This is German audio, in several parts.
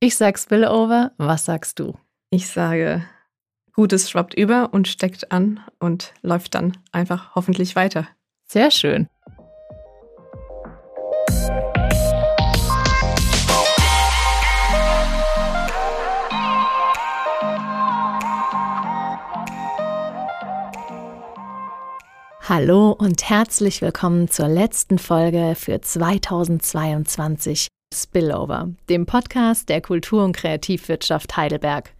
Ich sag Spillover. Was sagst du? Ich sage, Gutes schwappt über und steckt an und läuft dann einfach hoffentlich weiter. Sehr schön. Hallo und herzlich willkommen zur letzten Folge für 2022 Spillover, dem Podcast der Kultur- und Kreativwirtschaft Heidelberg.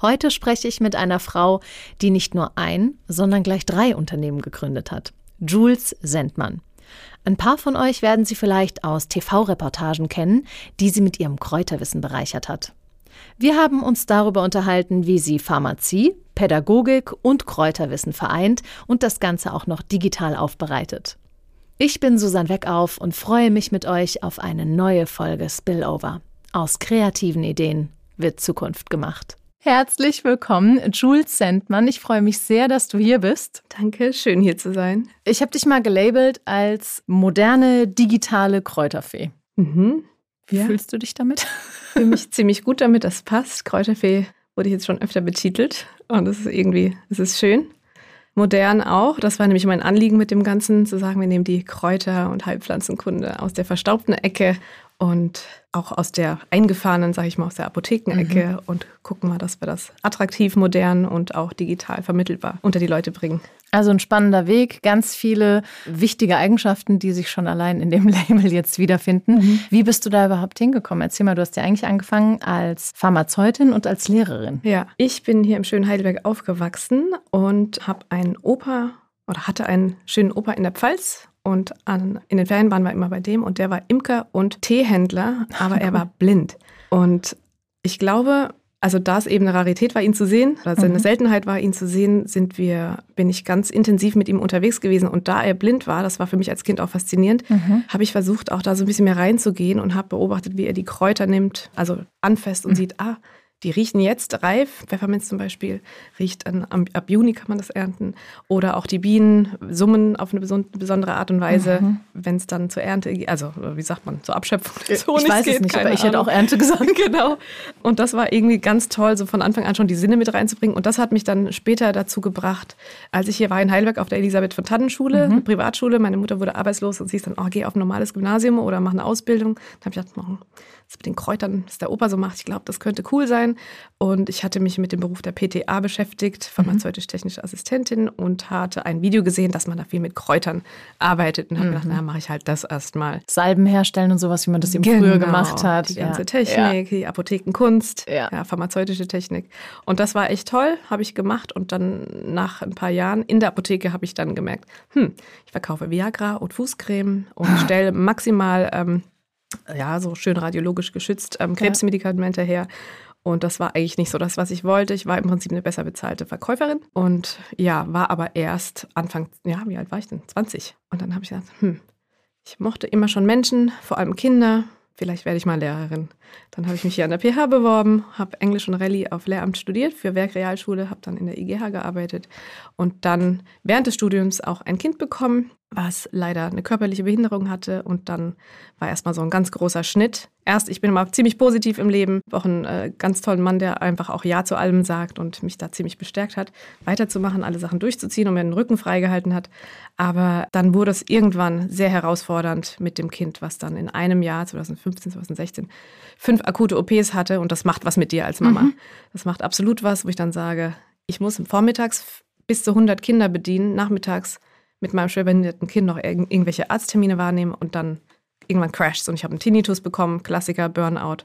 Heute spreche ich mit einer Frau, die nicht nur ein, sondern gleich drei Unternehmen gegründet hat. Jules Sendmann. Ein paar von euch werden sie vielleicht aus TV-Reportagen kennen, die sie mit ihrem Kräuterwissen bereichert hat. Wir haben uns darüber unterhalten, wie sie Pharmazie, Pädagogik und Kräuterwissen vereint und das Ganze auch noch digital aufbereitet. Ich bin Susanne Weckauf und freue mich mit euch auf eine neue Folge Spillover. Aus kreativen Ideen wird Zukunft gemacht. Herzlich willkommen, Jules Sendmann. Ich freue mich sehr, dass du hier bist. Danke, schön hier zu sein. Ich habe dich mal gelabelt als moderne digitale Kräuterfee. Mhm. Wie ja. fühlst du dich damit? Ich fühle mich ziemlich gut damit, das passt. Kräuterfee wurde ich jetzt schon öfter betitelt und es ist irgendwie, es ist schön. Modern auch. Das war nämlich mein Anliegen mit dem Ganzen, zu sagen, wir nehmen die Kräuter- und Heilpflanzenkunde aus der verstaubten Ecke und auch aus der eingefahrenen, sage ich mal, aus der Apothekenecke mhm. und gucken mal, dass wir das attraktiv, modern und auch digital vermittelbar unter die Leute bringen. Also ein spannender Weg, ganz viele wichtige Eigenschaften, die sich schon allein in dem Label jetzt wiederfinden. Mhm. Wie bist du da überhaupt hingekommen? Erzähl mal, du hast ja eigentlich angefangen als Pharmazeutin und als Lehrerin. Ja, ich bin hier im schönen Heidelberg aufgewachsen und habe einen Opa oder hatte einen schönen Opa in der Pfalz und an, in den Ferien waren wir immer bei dem und der war Imker und Teehändler, aber er war blind. Und ich glaube, also da es eben eine Rarität war, ihn zu sehen, also eine mhm. Seltenheit war, ihn zu sehen, sind wir, bin ich ganz intensiv mit ihm unterwegs gewesen. Und da er blind war, das war für mich als Kind auch faszinierend, mhm. habe ich versucht, auch da so ein bisschen mehr reinzugehen und habe beobachtet, wie er die Kräuter nimmt, also anfasst und mhm. sieht, ah, die riechen jetzt reif. Pfefferminz zum Beispiel riecht an, ab Juni kann man das ernten. Oder auch die Bienen summen auf eine besondere Art und Weise, mhm. wenn es dann zur Ernte, also wie sagt man, zur Abschöpfung des Honigs Ich weiß geht, es nicht, aber ich hätte auch Ernte gesagt. genau. Und das war irgendwie ganz toll, so von Anfang an schon die Sinne mit reinzubringen. Und das hat mich dann später dazu gebracht, als ich hier war in Heidelberg auf der Elisabeth von Tannen Schule, mhm. Privatschule. Meine Mutter wurde arbeitslos und sie ist dann, oh, geh auf ein normales Gymnasium oder mach eine Ausbildung. Dann habe ich gedacht, das mit den Kräutern, was der Opa so macht, ich glaube, das könnte cool sein. Und ich hatte mich mit dem Beruf der PTA beschäftigt, pharmazeutisch-technische Assistentin, und hatte ein Video gesehen, dass man da viel mit Kräutern arbeitet. Und habe mhm. gedacht, na, mache ich halt das erstmal. Salben herstellen und sowas, wie man das eben genau, früher gemacht hat. Die ganze ja. Technik, ja. die Apothekenkunst, ja. ja. pharmazeutische Technik. Und das war echt toll, habe ich gemacht. Und dann nach ein paar Jahren in der Apotheke habe ich dann gemerkt, hm, ich verkaufe Viagra und Fußcreme und stelle maximal ähm, ja, so schön radiologisch geschützt ähm, Krebsmedikamente her. Und das war eigentlich nicht so das, was ich wollte. Ich war im Prinzip eine besser bezahlte Verkäuferin und ja, war aber erst Anfang, ja, wie alt war ich denn? 20. Und dann habe ich gedacht, hm, ich mochte immer schon Menschen, vor allem Kinder. Vielleicht werde ich mal Lehrerin. Dann habe ich mich hier an der PH beworben, habe Englisch und Rallye auf Lehramt studiert für Werkrealschule, habe dann in der IGH gearbeitet und dann während des Studiums auch ein Kind bekommen was leider eine körperliche Behinderung hatte. Und dann war erstmal so ein ganz großer Schnitt. Erst, ich bin immer ziemlich positiv im Leben, auch ein äh, ganz tollen Mann, der einfach auch Ja zu allem sagt und mich da ziemlich bestärkt hat, weiterzumachen, alle Sachen durchzuziehen und mir den Rücken freigehalten hat. Aber dann wurde es irgendwann sehr herausfordernd mit dem Kind, was dann in einem Jahr, 2015, 2016, fünf akute OPs hatte. Und das macht was mit dir als Mama. Mhm. Das macht absolut was, wo ich dann sage, ich muss vormittags bis zu 100 Kinder bedienen, nachmittags mit meinem schwerbehinderten Kind noch irg irgendwelche Arzttermine wahrnehmen und dann irgendwann crasht und ich habe einen Tinnitus bekommen, Klassiker, Burnout.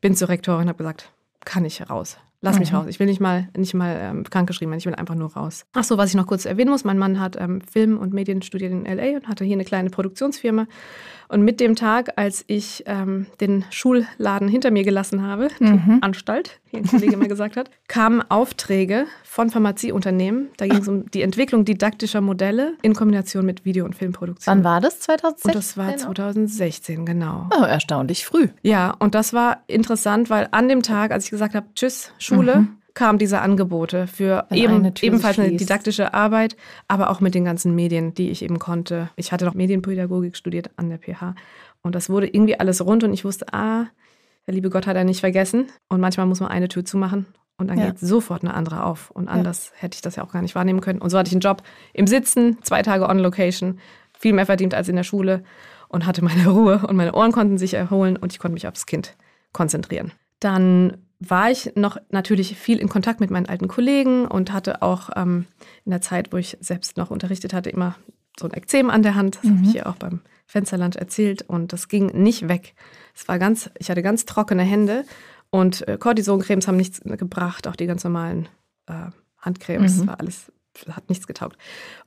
Bin zur Rektorin und habe gesagt, kann ich raus. Lass mhm. mich raus. Ich will nicht mal, nicht mal ähm, krankgeschrieben werden, ich will einfach nur raus. Ach so, was ich noch kurz erwähnen muss, mein Mann hat ähm, Film und Medien studiert in L.A. und hatte hier eine kleine Produktionsfirma. Und mit dem Tag, als ich ähm, den Schulladen hinter mir gelassen habe, mhm. die Anstalt, wie ein Kollege mal gesagt hat, kamen Aufträge von Pharmazieunternehmen. Da ging es um die Entwicklung didaktischer Modelle in Kombination mit Video- und Filmproduktion. Wann war das? 2016? Und das war 2016, genau. Oh, erstaunlich früh. Ja, und das war interessant, weil an dem Tag, als ich gesagt habe, tschüss, Schule, mhm kamen diese Angebote für eben, eine ebenfalls eine didaktische Arbeit, aber auch mit den ganzen Medien, die ich eben konnte. Ich hatte noch Medienpädagogik studiert an der PH und das wurde irgendwie alles rund und ich wusste, ah, Der liebe Gott hat er nicht vergessen. Und manchmal muss man eine Tür zumachen und dann ja. geht sofort eine andere auf. Und anders ja. hätte ich das ja auch gar nicht wahrnehmen können. Und so hatte ich einen Job im Sitzen, zwei Tage on Location, viel mehr verdient als in der Schule und hatte meine Ruhe und meine Ohren konnten sich erholen und ich konnte mich aufs Kind konzentrieren. Dann war ich noch natürlich viel in Kontakt mit meinen alten Kollegen und hatte auch ähm, in der Zeit, wo ich selbst noch unterrichtet hatte, immer so ein Ekzem an der Hand. Das mhm. habe ich hier auch beim Fensterland erzählt und das ging nicht weg. Es war ganz, ich hatte ganz trockene Hände und äh, Cortisoncremes haben nichts gebracht, auch die ganz normalen äh, Handcremes, mhm. war alles hat nichts getaugt.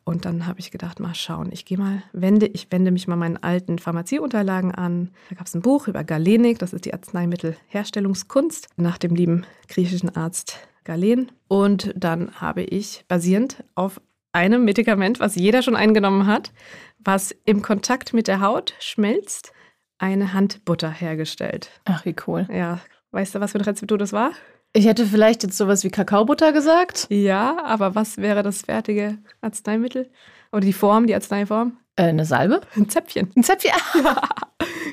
Und dann habe ich gedacht, mal schauen, ich gehe mal, wende, ich wende mich mal meinen alten Pharmazieunterlagen an. Da gab es ein Buch über Galenik, das ist die Arzneimittelherstellungskunst, nach dem lieben griechischen Arzt Galen. Und dann habe ich basierend auf einem Medikament, was jeder schon eingenommen hat, was im Kontakt mit der Haut schmelzt, eine Handbutter hergestellt. Ach, wie cool. Ja, weißt du, was für ein Rezeptur das war? Ich hätte vielleicht jetzt sowas wie Kakaobutter gesagt. Ja, aber was wäre das fertige Arzneimittel? Oder die Form, die Arzneiform? Äh, eine Salbe? Ein Zäpfchen. Ein Zäpfchen? Ja.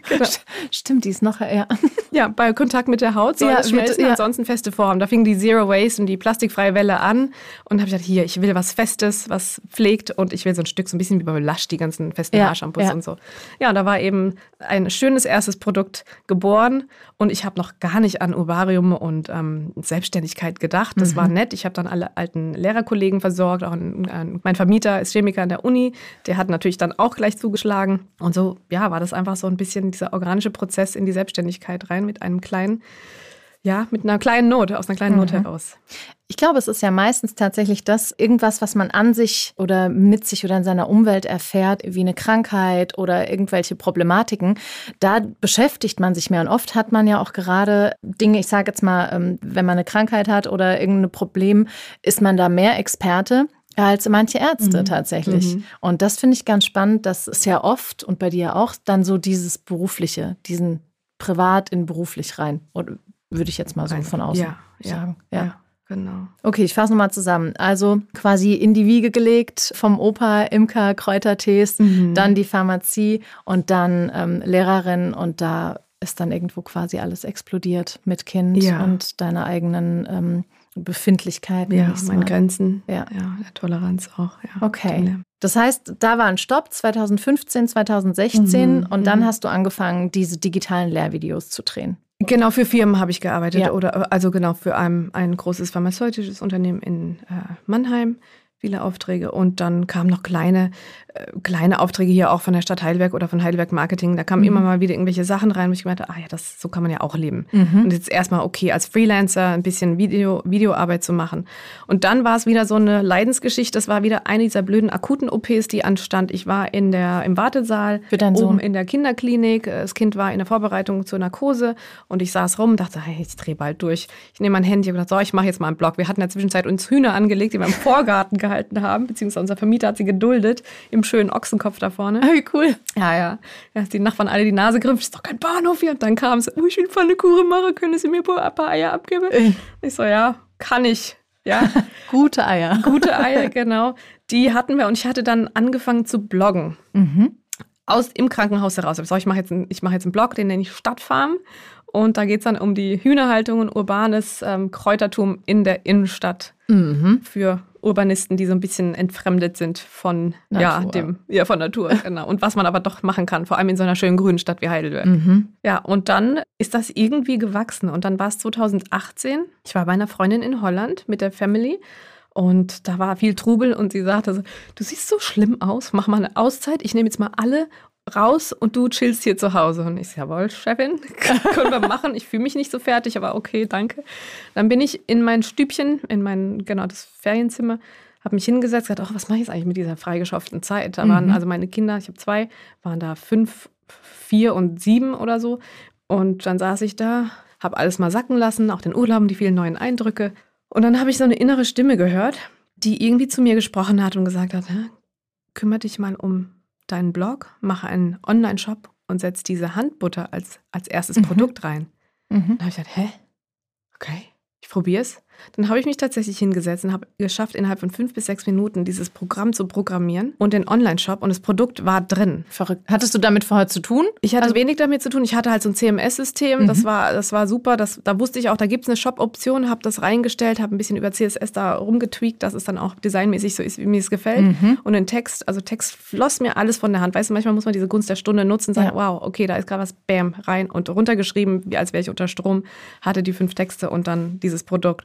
genau. Stimmt, die ist noch, ja. Ja, bei Kontakt mit der Haut soll ja, es schmelzen, ja. ansonsten feste Form. Da fing die Zero Waste und die plastikfreie Welle an und habe ich gedacht, hier, ich will was Festes, was pflegt und ich will so ein Stück, so ein bisschen wie bei Lush, die ganzen festen ja, Haarshampoos ja. und so. Ja, und da war eben ein schönes erstes Produkt geboren und ich habe noch gar nicht an Ovarium und ähm, Selbstständigkeit gedacht. Das mhm. war nett. Ich habe dann alle alten Lehrerkollegen versorgt, auch ein, ein, mein Vermieter ist Chemiker an der Uni, der hat natürlich dann auch gleich zugeschlagen und so, ja, war das einfach so ein bisschen dieser organische Prozess in die Selbstständigkeit rein mit einem kleinen, ja, mit einer kleinen Not, aus einer kleinen Not mhm. heraus. Ich glaube, es ist ja meistens tatsächlich das, irgendwas, was man an sich oder mit sich oder in seiner Umwelt erfährt, wie eine Krankheit oder irgendwelche Problematiken, da beschäftigt man sich mehr. Und oft hat man ja auch gerade Dinge, ich sage jetzt mal, ähm, wenn man eine Krankheit hat oder irgendein Problem, ist man da mehr Experte als manche Ärzte mhm. tatsächlich. Mhm. Und das finde ich ganz spannend, dass es ja oft und bei dir auch dann so dieses berufliche, diesen privat in beruflich rein, würde ich jetzt mal so von außen ja, sagen. Ja. ja. Genau. Okay, ich fasse nochmal zusammen. Also quasi in die Wiege gelegt vom Opa, Imker, Kräutertees, mhm. dann die Pharmazie und dann ähm, Lehrerin und da ist dann irgendwo quasi alles explodiert mit Kind ja. und deiner eigenen ähm, Befindlichkeiten. Ja, meinen Grenzen. Ja. ja, der Toleranz auch. Ja, okay. Das heißt, da war ein Stopp 2015, 2016 mhm, und dann mhm. hast du angefangen, diese digitalen Lehrvideos zu drehen. Genau, für Firmen habe ich gearbeitet ja. oder also genau für ein, ein großes pharmazeutisches Unternehmen in äh, Mannheim viele Aufträge und dann kamen noch kleine, kleine Aufträge hier auch von der Stadt Heidelberg oder von Heidelberg Marketing. Da kamen mhm. immer mal wieder irgendwelche Sachen rein, wo ich gemeint habe, ah ja, das, so kann man ja auch leben. Mhm. Und jetzt erstmal okay, als Freelancer ein bisschen Video, Videoarbeit zu machen. Und dann war es wieder so eine Leidensgeschichte. Das war wieder eine dieser blöden akuten OPs, die anstand. Ich war in der, im Wartesaal, Für oben Sohn. in der Kinderklinik. Das Kind war in der Vorbereitung zur Narkose und ich saß rum und dachte, hey, ich drehe bald durch. Ich nehme mein Handy und dachte, so, ich mache jetzt mal einen Blog. Wir hatten in der Zwischenzeit uns Hühner angelegt, die wir im Vorgarten gehalten gehalten haben, beziehungsweise unser Vermieter hat sie geduldet im schönen Ochsenkopf da vorne. Ah, wie cool. Ja, ja. Ja, die Nachbarn alle die Nase griffen, ist doch kein Bahnhof hier. Und dann kam es, oh, ich will Pfannekuchen machen, können Sie mir ein paar Eier abgeben? Äh. Ich so, ja, kann ich. Ja. Gute Eier. Gute Eier, genau. Die hatten wir und ich hatte dann angefangen zu bloggen. Mhm. Aus, Im Krankenhaus heraus. Ich, so, ich mache jetzt, einen, mach jetzt einen Blog, den nenne ich Stadtfarm. Und da geht es dann um die Hühnerhaltung und urbanes ähm, Kräutertum in der Innenstadt mhm. für Urbanisten, die so ein bisschen entfremdet sind von ja, dem, ja, von Natur, genau. Und was man aber doch machen kann, vor allem in so einer schönen grünen Stadt wie Heidelberg. Mhm. Ja, und dann ist das irgendwie gewachsen. Und dann war es 2018. Ich war bei einer Freundin in Holland mit der Family. Und da war viel Trubel und sie sagte so, du siehst so schlimm aus, mach mal eine Auszeit. Ich nehme jetzt mal alle raus und du chillst hier zu Hause. Und ich so, jawohl, Chefin, können wir machen. Ich fühle mich nicht so fertig, aber okay, danke. Dann bin ich in mein Stübchen, in mein, genau, das Ferienzimmer, habe mich hingesetzt, gesagt, ach, was mache ich jetzt eigentlich mit dieser freigeschafften Zeit? Da waren mhm. also meine Kinder, ich habe zwei, waren da fünf, vier und sieben oder so. Und dann saß ich da, habe alles mal sacken lassen, auch den Urlaub, die vielen neuen Eindrücke. Und dann habe ich so eine innere Stimme gehört, die irgendwie zu mir gesprochen hat und gesagt hat, kümmere dich mal um deinen Blog, mache einen Online-Shop und setze diese Handbutter als, als erstes mhm. Produkt rein. Mhm. Da habe ich gedacht, hä? Okay, ich probiere es. Dann habe ich mich tatsächlich hingesetzt und habe geschafft, innerhalb von fünf bis sechs Minuten dieses Programm zu programmieren und den Online-Shop und das Produkt war drin. Verrückt. Hattest du damit vorher zu tun? Ich hatte also, wenig damit zu tun. Ich hatte halt so ein CMS-System. Mhm. Das, war, das war super. Das, da wusste ich auch, da gibt es eine Shop-Option, habe das reingestellt, habe ein bisschen über CSS da rumgetweakt, dass es dann auch designmäßig so ist, wie mir es gefällt. Mhm. Und den Text, also Text floss mir alles von der Hand. Weißt du, manchmal muss man diese Gunst der Stunde nutzen und sagen, ja. wow, okay, da ist gerade was, bam, rein und runtergeschrieben, wie als wäre ich unter Strom, hatte die fünf Texte und dann dieses Produkt.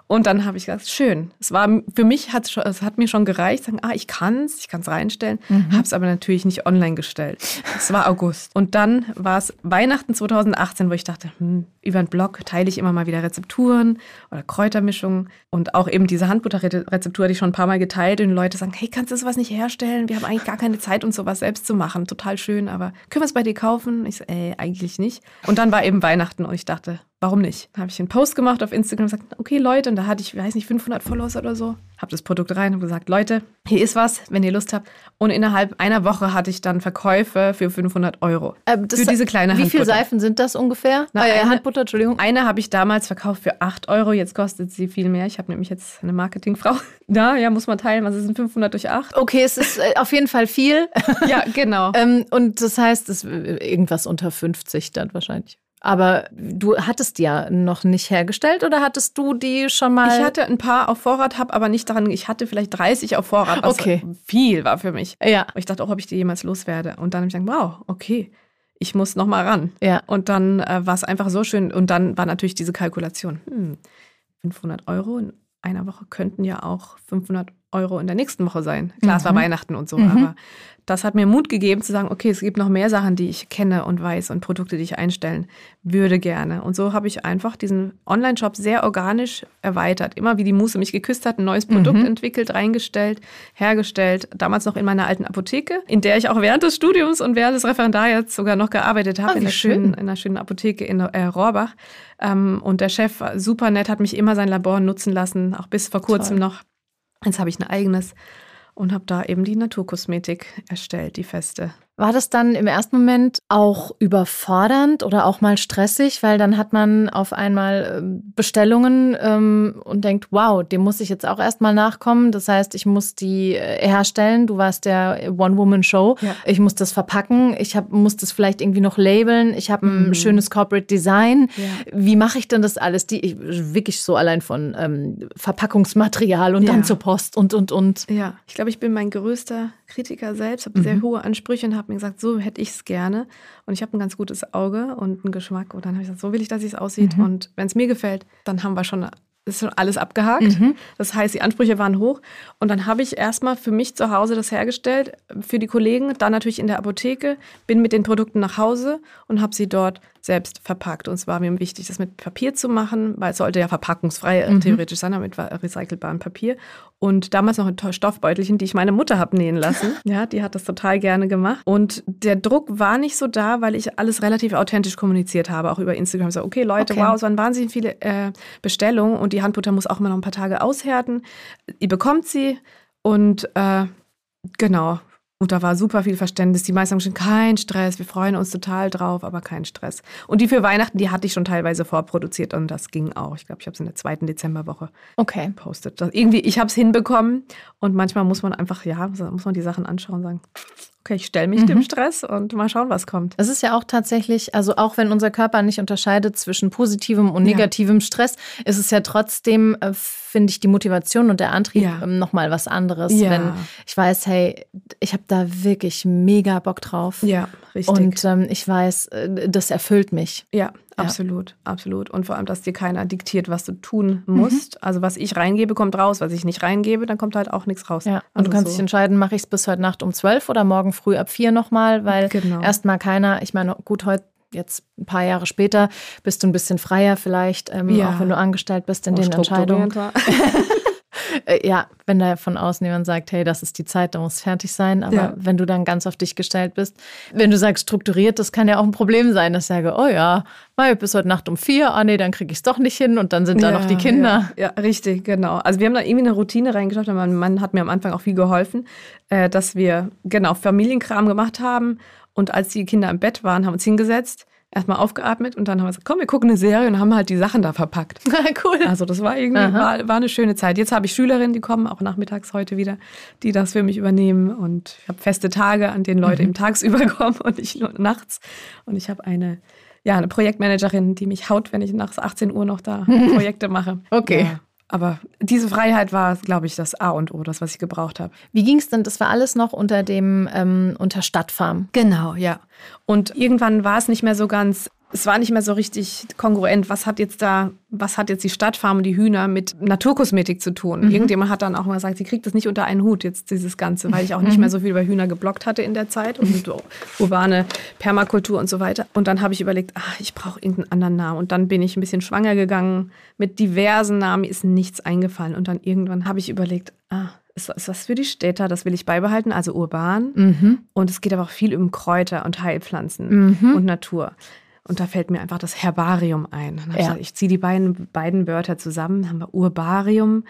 Und dann habe ich gesagt, schön. Es war für mich hat es hat mir schon gereicht, sagen, ah, ich kann's, ich kann es reinstellen, mhm. habe es aber natürlich nicht online gestellt. Es war August und dann war es Weihnachten 2018, wo ich dachte, hm, über einen Blog teile ich immer mal wieder Rezepturen oder Kräutermischungen und auch eben diese Handbutterrezeptur hatte ich schon ein paar Mal geteilt und Leute sagen, hey, kannst du sowas nicht herstellen? Wir haben eigentlich gar keine Zeit, uns sowas selbst zu machen. Total schön, aber können wir es bei dir kaufen? Ich so, ey, eigentlich nicht. Und dann war eben Weihnachten und ich dachte, warum nicht? Dann habe ich einen Post gemacht auf Instagram und gesagt, okay Leute, und da hatte ich, weiß nicht, 500 Follower oder so, habe das Produkt rein und gesagt, Leute, hier ist was, wenn ihr Lust habt. Und innerhalb einer Woche hatte ich dann Verkäufe für 500 Euro äh, für diese kleine Handbutter. Wie viele Seifen sind das ungefähr? Na, äh, eine, Handbutter, Entschuldigung. Eine habe ich damals verkauft für 8 Euro, jetzt kostet sie viel mehr. Ich habe nämlich jetzt eine Marketingfrau. Da, ja, muss man teilen, was ist 500 durch 8? Okay, es ist äh, auf jeden Fall viel. ja, genau. ähm, und das heißt, es ist irgendwas unter 50 dann wahrscheinlich. Aber du hattest die ja noch nicht hergestellt oder hattest du die schon mal? Ich hatte ein paar auf Vorrat, habe aber nicht daran, ich hatte vielleicht 30 auf Vorrat, was okay. viel war für mich. Ja. Ich dachte auch, ob ich die jemals loswerde. Und dann habe ich gedacht, wow, okay, ich muss noch mal ran. Ja. Und dann äh, war es einfach so schön. Und dann war natürlich diese Kalkulation. Hm, 500 Euro in einer Woche könnten ja auch 500 Euro in der nächsten Woche sein. Klar, mhm. es war mhm. Weihnachten und so, mhm. aber das hat mir Mut gegeben zu sagen, okay, es gibt noch mehr Sachen, die ich kenne und weiß und Produkte, die ich einstellen würde gerne. Und so habe ich einfach diesen Online-Shop sehr organisch erweitert. Immer wie die Muse mich geküsst hat, ein neues Produkt mhm. entwickelt, reingestellt, hergestellt. Damals noch in meiner alten Apotheke, in der ich auch während des Studiums und während des Referendariats sogar noch gearbeitet habe, oh, in, einer schönen, in einer schönen Apotheke in äh, Rohrbach. Ähm, und der Chef, super nett, hat mich immer sein Labor nutzen lassen, auch bis vor kurzem Toll. noch. Jetzt habe ich ein eigenes und habe da eben die Naturkosmetik erstellt, die feste. War das dann im ersten Moment auch überfordernd oder auch mal stressig, weil dann hat man auf einmal ähm, Bestellungen ähm, und denkt, wow, dem muss ich jetzt auch erstmal nachkommen. Das heißt, ich muss die äh, herstellen. Du warst der One-Woman-Show. Ja. Ich muss das verpacken. Ich hab, muss das vielleicht irgendwie noch labeln. Ich habe ein mhm. schönes Corporate Design. Ja. Wie mache ich denn das alles? Die ich, wirklich so allein von ähm, Verpackungsmaterial und ja. dann zur Post und und und. Ja, ich glaube, ich bin mein größter Kritiker selbst, habe mhm. sehr hohe Ansprüche und habe mir gesagt, so hätte ich es gerne. Und ich habe ein ganz gutes Auge und einen Geschmack. Und dann habe ich gesagt, so will ich, dass es aussieht. Mhm. Und wenn es mir gefällt, dann haben wir schon ist schon alles abgehakt. Mhm. Das heißt, die Ansprüche waren hoch. Und dann habe ich erstmal für mich zu Hause das hergestellt, für die Kollegen, dann natürlich in der Apotheke, bin mit den Produkten nach Hause und habe sie dort selbst verpackt. Und es war mir wichtig, das mit Papier zu machen, weil es sollte ja verpackungsfrei mhm. theoretisch sein, aber mit recycelbarem Papier. Und damals noch in Stoffbeutelchen, die ich meine Mutter habe nähen lassen. ja, die hat das total gerne gemacht. Und der Druck war nicht so da, weil ich alles relativ authentisch kommuniziert habe, auch über Instagram. So, okay, Leute, okay. wow, es waren wahnsinnig viele äh, Bestellungen und die Handbutter muss auch immer noch ein paar Tage aushärten. Ihr bekommt sie und äh, genau, und da war super viel Verständnis. Die meisten haben schon kein Stress, wir freuen uns total drauf, aber kein Stress. Und die für Weihnachten, die hatte ich schon teilweise vorproduziert und das ging auch. Ich glaube, ich habe es in der zweiten Dezemberwoche okay. gepostet. irgendwie, ich habe es hinbekommen und manchmal muss man einfach, ja, muss man die Sachen anschauen und sagen, okay, ich stelle mich mhm. dem Stress und mal schauen, was kommt. Es ist ja auch tatsächlich, also auch wenn unser Körper nicht unterscheidet zwischen positivem und negativem ja. Stress, ist es ja trotzdem, äh, finde ich, die Motivation und der Antrieb ja. ähm, nochmal was anderes. Ja. Wenn ich weiß, hey, ich habe da wirklich mega Bock drauf. Ja, richtig. Und ähm, ich weiß, äh, das erfüllt mich. Ja, Absolut, ja. absolut. Und vor allem, dass dir keiner diktiert, was du tun musst. Mhm. Also was ich reingebe, kommt raus. Was ich nicht reingebe, dann kommt halt auch nichts raus. Ja. Und also du kannst so. dich entscheiden, mache ich es bis heute Nacht um zwölf oder morgen früh ab vier nochmal, weil genau. erstmal keiner, ich meine, gut, heute jetzt ein paar Jahre später bist du ein bisschen freier vielleicht, ähm, ja. auch wenn du angestellt bist in den Entscheidungen. Äh, ja, wenn da von außen jemand sagt, hey, das ist die Zeit, da muss fertig sein. Aber ja. wenn du dann ganz auf dich gestellt bist, wenn du sagst strukturiert, das kann ja auch ein Problem sein, dass ich sage, oh ja, mal bis heute Nacht um vier, ah nee, dann kriege ich es doch nicht hin und dann sind da ja, noch die Kinder. Ja, ja, richtig, genau. Also wir haben da irgendwie eine Routine reingeschafft. Mein Mann hat mir am Anfang auch viel geholfen, äh, dass wir genau Familienkram gemacht haben und als die Kinder im Bett waren, haben wir uns hingesetzt erstmal aufgeatmet und dann haben wir gesagt, komm, wir gucken eine Serie und haben halt die Sachen da verpackt. cool. Also das war irgendwie, war, war, eine schöne Zeit. Jetzt habe ich Schülerinnen, die kommen auch nachmittags heute wieder, die das für mich übernehmen und ich habe feste Tage, an denen Leute mhm. eben tagsüber kommen und nicht nur nachts. Und ich habe eine, ja, eine Projektmanagerin, die mich haut, wenn ich nach 18 Uhr noch da Projekte mache. Okay. Ja. Aber diese Freiheit war, glaube ich, das A und O, das, was ich gebraucht habe. Wie ging es denn? Das war alles noch unter dem ähm, unter Stadtfarm. Genau, ja. Und irgendwann war es nicht mehr so ganz es war nicht mehr so richtig kongruent. Was hat jetzt da, was hat jetzt die Stadtfarm und die Hühner mit Naturkosmetik zu tun? Mhm. Irgendjemand hat dann auch mal gesagt, sie kriegt das nicht unter einen Hut, jetzt dieses Ganze, weil ich auch nicht mhm. mehr so viel über Hühner geblockt hatte in der Zeit und urbane Permakultur und so weiter. Und dann habe ich überlegt, ach, ich brauche irgendeinen anderen Namen. Und dann bin ich ein bisschen schwanger gegangen mit diversen Namen, ist nichts eingefallen. Und dann irgendwann habe ich überlegt, ah, ist, ist was für die Städter, das will ich beibehalten, also urban. Mhm. Und es geht aber auch viel um Kräuter und Heilpflanzen mhm. und Natur. Und da fällt mir einfach das Herbarium ein. Ja. Ich, gesagt, ich ziehe die beiden, beiden Wörter zusammen, haben wir Urbarium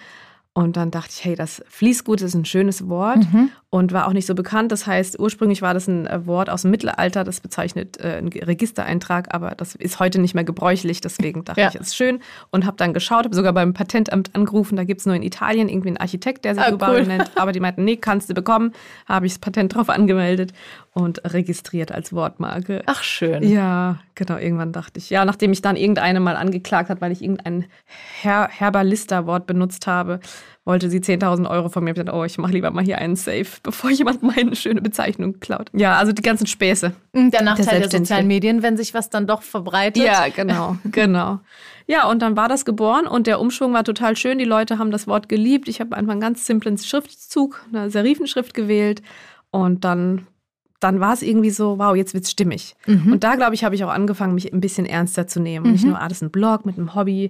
und dann dachte ich, hey, das Fließgut ist ein schönes Wort mhm. Und war auch nicht so bekannt. Das heißt, ursprünglich war das ein äh, Wort aus dem Mittelalter, das bezeichnet äh, einen Registereintrag, aber das ist heute nicht mehr gebräuchlich. Deswegen dachte ja. ich, es ist schön und habe dann geschaut, habe sogar beim Patentamt angerufen. Da gibt es nur in Italien irgendwie einen Architekt, der sich ah, cool. nennt. Aber die meinten, nee, kannst du bekommen. Habe ich das Patent drauf angemeldet und registriert als Wortmarke. Ach, schön. Ja, genau. Irgendwann dachte ich, ja, nachdem ich dann irgendeine mal angeklagt hat, weil ich irgendein Her Herbalister-Wort benutzt habe, wollte sie 10.000 Euro von mir. Ich dachte, oh, ich mache lieber mal hier einen Safe, bevor jemand meine schöne Bezeichnung klaut. Ja, also die ganzen Späße. Der Nachteil der, der sozialen Medien, wenn sich was dann doch verbreitet. Ja, genau, genau. Ja, und dann war das geboren und der Umschwung war total schön. Die Leute haben das Wort geliebt. Ich habe einfach einen ganz simplen Schriftzug, eine Serifenschrift gewählt. Und dann dann war es irgendwie so, wow, jetzt wird's stimmig. Mhm. Und da, glaube ich, habe ich auch angefangen, mich ein bisschen ernster zu nehmen. Mhm. Nicht nur, ah, das ist ein Blog mit einem Hobby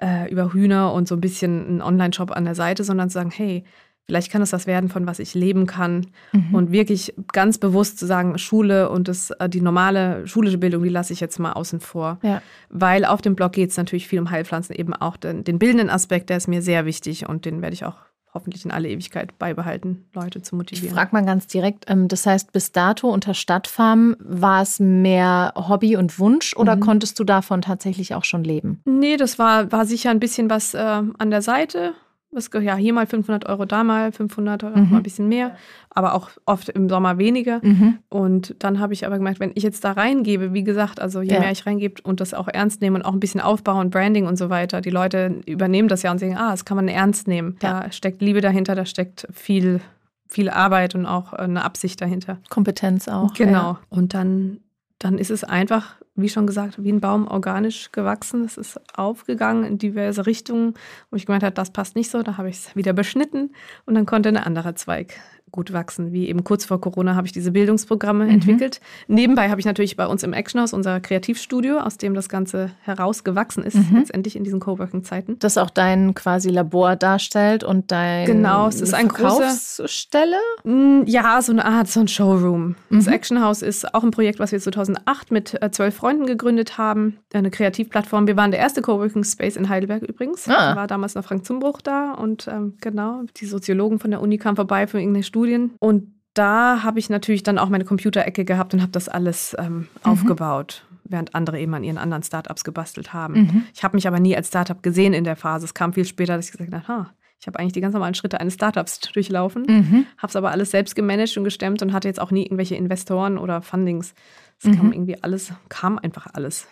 äh, über Hühner und so ein bisschen ein Online-Shop an der Seite, sondern zu sagen, hey, vielleicht kann es das werden, von was ich leben kann. Mhm. Und wirklich ganz bewusst zu sagen, Schule und das, äh, die normale schulische Bildung, die lasse ich jetzt mal außen vor. Ja. Weil auf dem Blog geht es natürlich viel um Heilpflanzen, eben auch den, den bildenden Aspekt, der ist mir sehr wichtig und den werde ich auch hoffentlich in alle Ewigkeit beibehalten, Leute zu motivieren. Ich frage mal ganz direkt, ähm, das heißt, bis dato unter Stadtfarm war es mehr Hobby und Wunsch oder mhm. konntest du davon tatsächlich auch schon leben? Nee, das war, war sicher ein bisschen was äh, an der Seite was, ja, hier mal 500 Euro, da mal 500 Euro, mhm. mal ein bisschen mehr, aber auch oft im Sommer weniger. Mhm. Und dann habe ich aber gemerkt, wenn ich jetzt da reingebe, wie gesagt, also je ja. mehr ich reingebe und das auch ernst nehme und auch ein bisschen aufbauen, Branding und so weiter, die Leute übernehmen das ja und sagen, ah, das kann man ernst nehmen. Ja. Da steckt Liebe dahinter, da steckt viel, viel Arbeit und auch eine Absicht dahinter. Kompetenz auch. Genau. Ja. Und dann, dann ist es einfach wie schon gesagt, wie ein Baum organisch gewachsen. Es ist aufgegangen in diverse Richtungen, wo ich gemeint habe, das passt nicht so. Da habe ich es wieder beschnitten und dann konnte ein anderer Zweig gut wachsen. Wie eben kurz vor Corona habe ich diese Bildungsprogramme mhm. entwickelt. Nebenbei habe ich natürlich bei uns im Actionhaus unser Kreativstudio, aus dem das Ganze herausgewachsen ist, mhm. letztendlich in diesen Coworking-Zeiten. Das auch dein quasi Labor darstellt und dein Genau, es ist ein große Stelle? Mm, ja, so eine Art, so ein Showroom. Mhm. Das Actionhaus ist auch ein Projekt, was wir 2008 mit äh, zwölf Freunden gegründet haben. Eine Kreativplattform. Wir waren der erste Coworking Space in Heidelberg übrigens. Ah. Da war damals noch Frank Zumbruch da und ähm, genau, die Soziologen von der Uni kamen vorbei für irgendeine Studie Studien. Und da habe ich natürlich dann auch meine Computerecke gehabt und habe das alles ähm, mhm. aufgebaut, während andere eben an ihren anderen Startups gebastelt haben. Mhm. Ich habe mich aber nie als Startup gesehen in der Phase. Es kam viel später, dass ich gesagt habe, ha, ich habe eigentlich die ganz normalen Schritte eines Startups durchlaufen, mhm. habe es aber alles selbst gemanagt und gestemmt und hatte jetzt auch nie irgendwelche Investoren oder Fundings. Es kam mhm. irgendwie alles, kam einfach alles.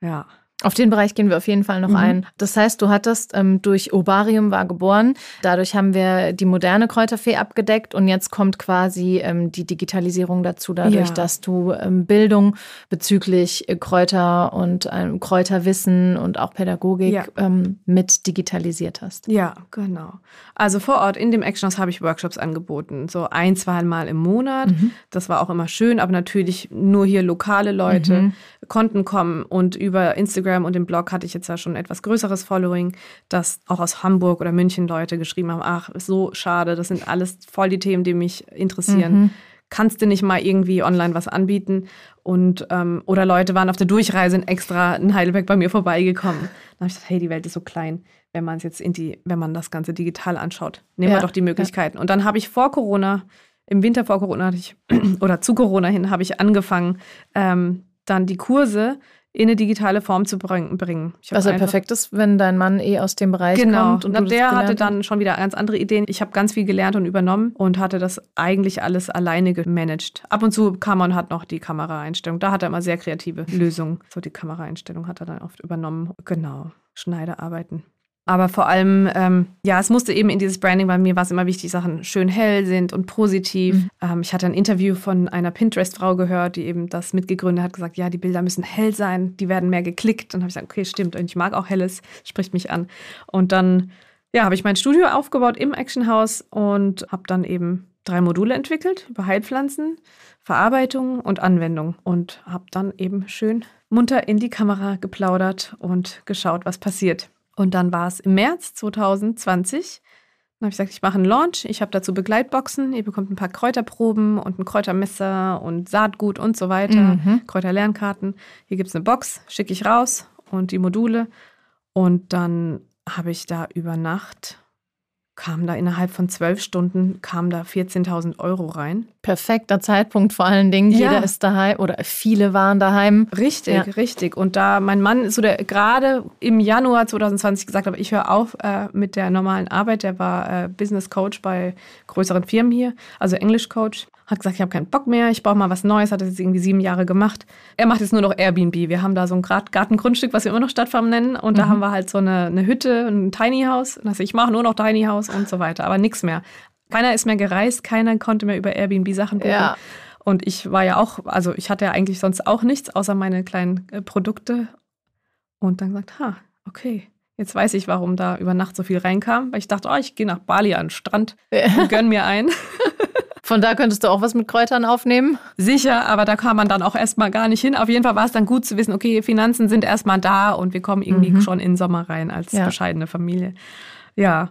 Ja. Auf den Bereich gehen wir auf jeden Fall noch mhm. ein. Das heißt, du hattest ähm, durch Obarium war geboren. Dadurch haben wir die moderne Kräuterfee abgedeckt und jetzt kommt quasi ähm, die Digitalisierung dazu, dadurch, ja. dass du ähm, Bildung bezüglich äh, Kräuter und ähm, Kräuterwissen und auch Pädagogik ja. Ähm, mit digitalisiert hast. Ja, genau. Also vor Ort in dem Actionhaus habe ich Workshops angeboten, so ein, zwei Mal im Monat. Mhm. Das war auch immer schön, aber natürlich nur hier lokale Leute mhm. konnten kommen und über Instagram Instagram und dem Blog hatte ich jetzt ja schon etwas größeres Following, dass auch aus Hamburg oder München Leute geschrieben haben, ach, so schade, das sind alles voll die Themen, die mich interessieren. Mhm. Kannst du nicht mal irgendwie online was anbieten? Und ähm, oder Leute waren auf der Durchreise in extra in Heidelberg bei mir vorbeigekommen. Dann habe ich gedacht, hey, die Welt ist so klein, wenn man es jetzt in die, wenn man das Ganze digital anschaut. Nehmen ja. wir doch die Möglichkeiten. Ja. Und dann habe ich vor Corona, im Winter vor Corona hatte ich, oder zu Corona hin, habe ich angefangen, ähm, dann die Kurse in eine digitale Form zu bringen. Was ja perfekt ist, wenn dein Mann eh aus dem Bereich genau. kommt. Und genau, der hatte dann schon wieder ganz andere Ideen. Ich habe ganz viel gelernt und übernommen und hatte das eigentlich alles alleine gemanagt. Ab und zu kam man hat noch die Kameraeinstellung. Da hat er immer sehr kreative Lösungen. So die Kameraeinstellung hat er dann oft übernommen. Genau, Schneiderarbeiten. Aber vor allem, ähm, ja, es musste eben in dieses Branding, weil mir war es immer wichtig, Sachen schön hell sind und positiv. Mhm. Ähm, ich hatte ein Interview von einer Pinterest-Frau gehört, die eben das mitgegründet hat, gesagt, ja, die Bilder müssen hell sein, die werden mehr geklickt. Und habe ich gesagt, okay, stimmt, und ich mag auch helles, spricht mich an. Und dann, ja, habe ich mein Studio aufgebaut im Action House und habe dann eben drei Module entwickelt über Heilpflanzen, Verarbeitung und Anwendung und habe dann eben schön munter in die Kamera geplaudert und geschaut, was passiert. Und dann war es im März 2020. Dann habe ich gesagt, ich mache einen Launch. Ich habe dazu Begleitboxen. Ihr bekommt ein paar Kräuterproben und ein Kräutermesser und Saatgut und so weiter. Mhm. Kräuterlernkarten. Hier gibt es eine Box, schicke ich raus und die Module. Und dann habe ich da über Nacht kam da innerhalb von zwölf Stunden, kam da 14.000 Euro rein. Perfekter Zeitpunkt vor allen Dingen. Ja. Jeder ist daheim oder viele waren daheim. Richtig, ja. richtig. Und da mein Mann so der gerade im Januar 2020 gesagt hat, ich höre auf äh, mit der normalen Arbeit. Der war äh, Business Coach bei größeren Firmen hier, also English Coach hat gesagt, ich habe keinen Bock mehr, ich brauche mal was Neues, hat das jetzt irgendwie sieben Jahre gemacht. Er macht jetzt nur noch Airbnb. Wir haben da so ein Gartengrundstück, was wir immer noch Stadtfarm nennen. Und mhm. da haben wir halt so eine, eine Hütte, ein Tiny House. Also ich mache nur noch Tiny House und so weiter, aber nichts mehr. Keiner ist mehr gereist, keiner konnte mehr über Airbnb Sachen buchen. Ja. Und ich war ja auch, also ich hatte ja eigentlich sonst auch nichts, außer meine kleinen äh, Produkte. Und dann gesagt, ha, okay, Jetzt weiß ich, warum da über Nacht so viel reinkam, weil ich dachte, oh, ich gehe nach Bali an den Strand und gönn mir ein. Von da könntest du auch was mit Kräutern aufnehmen? Sicher, aber da kam man dann auch erstmal gar nicht hin. Auf jeden Fall war es dann gut zu wissen, okay, Finanzen sind erstmal da und wir kommen irgendwie mhm. schon in den Sommer rein als ja. bescheidene Familie. Ja.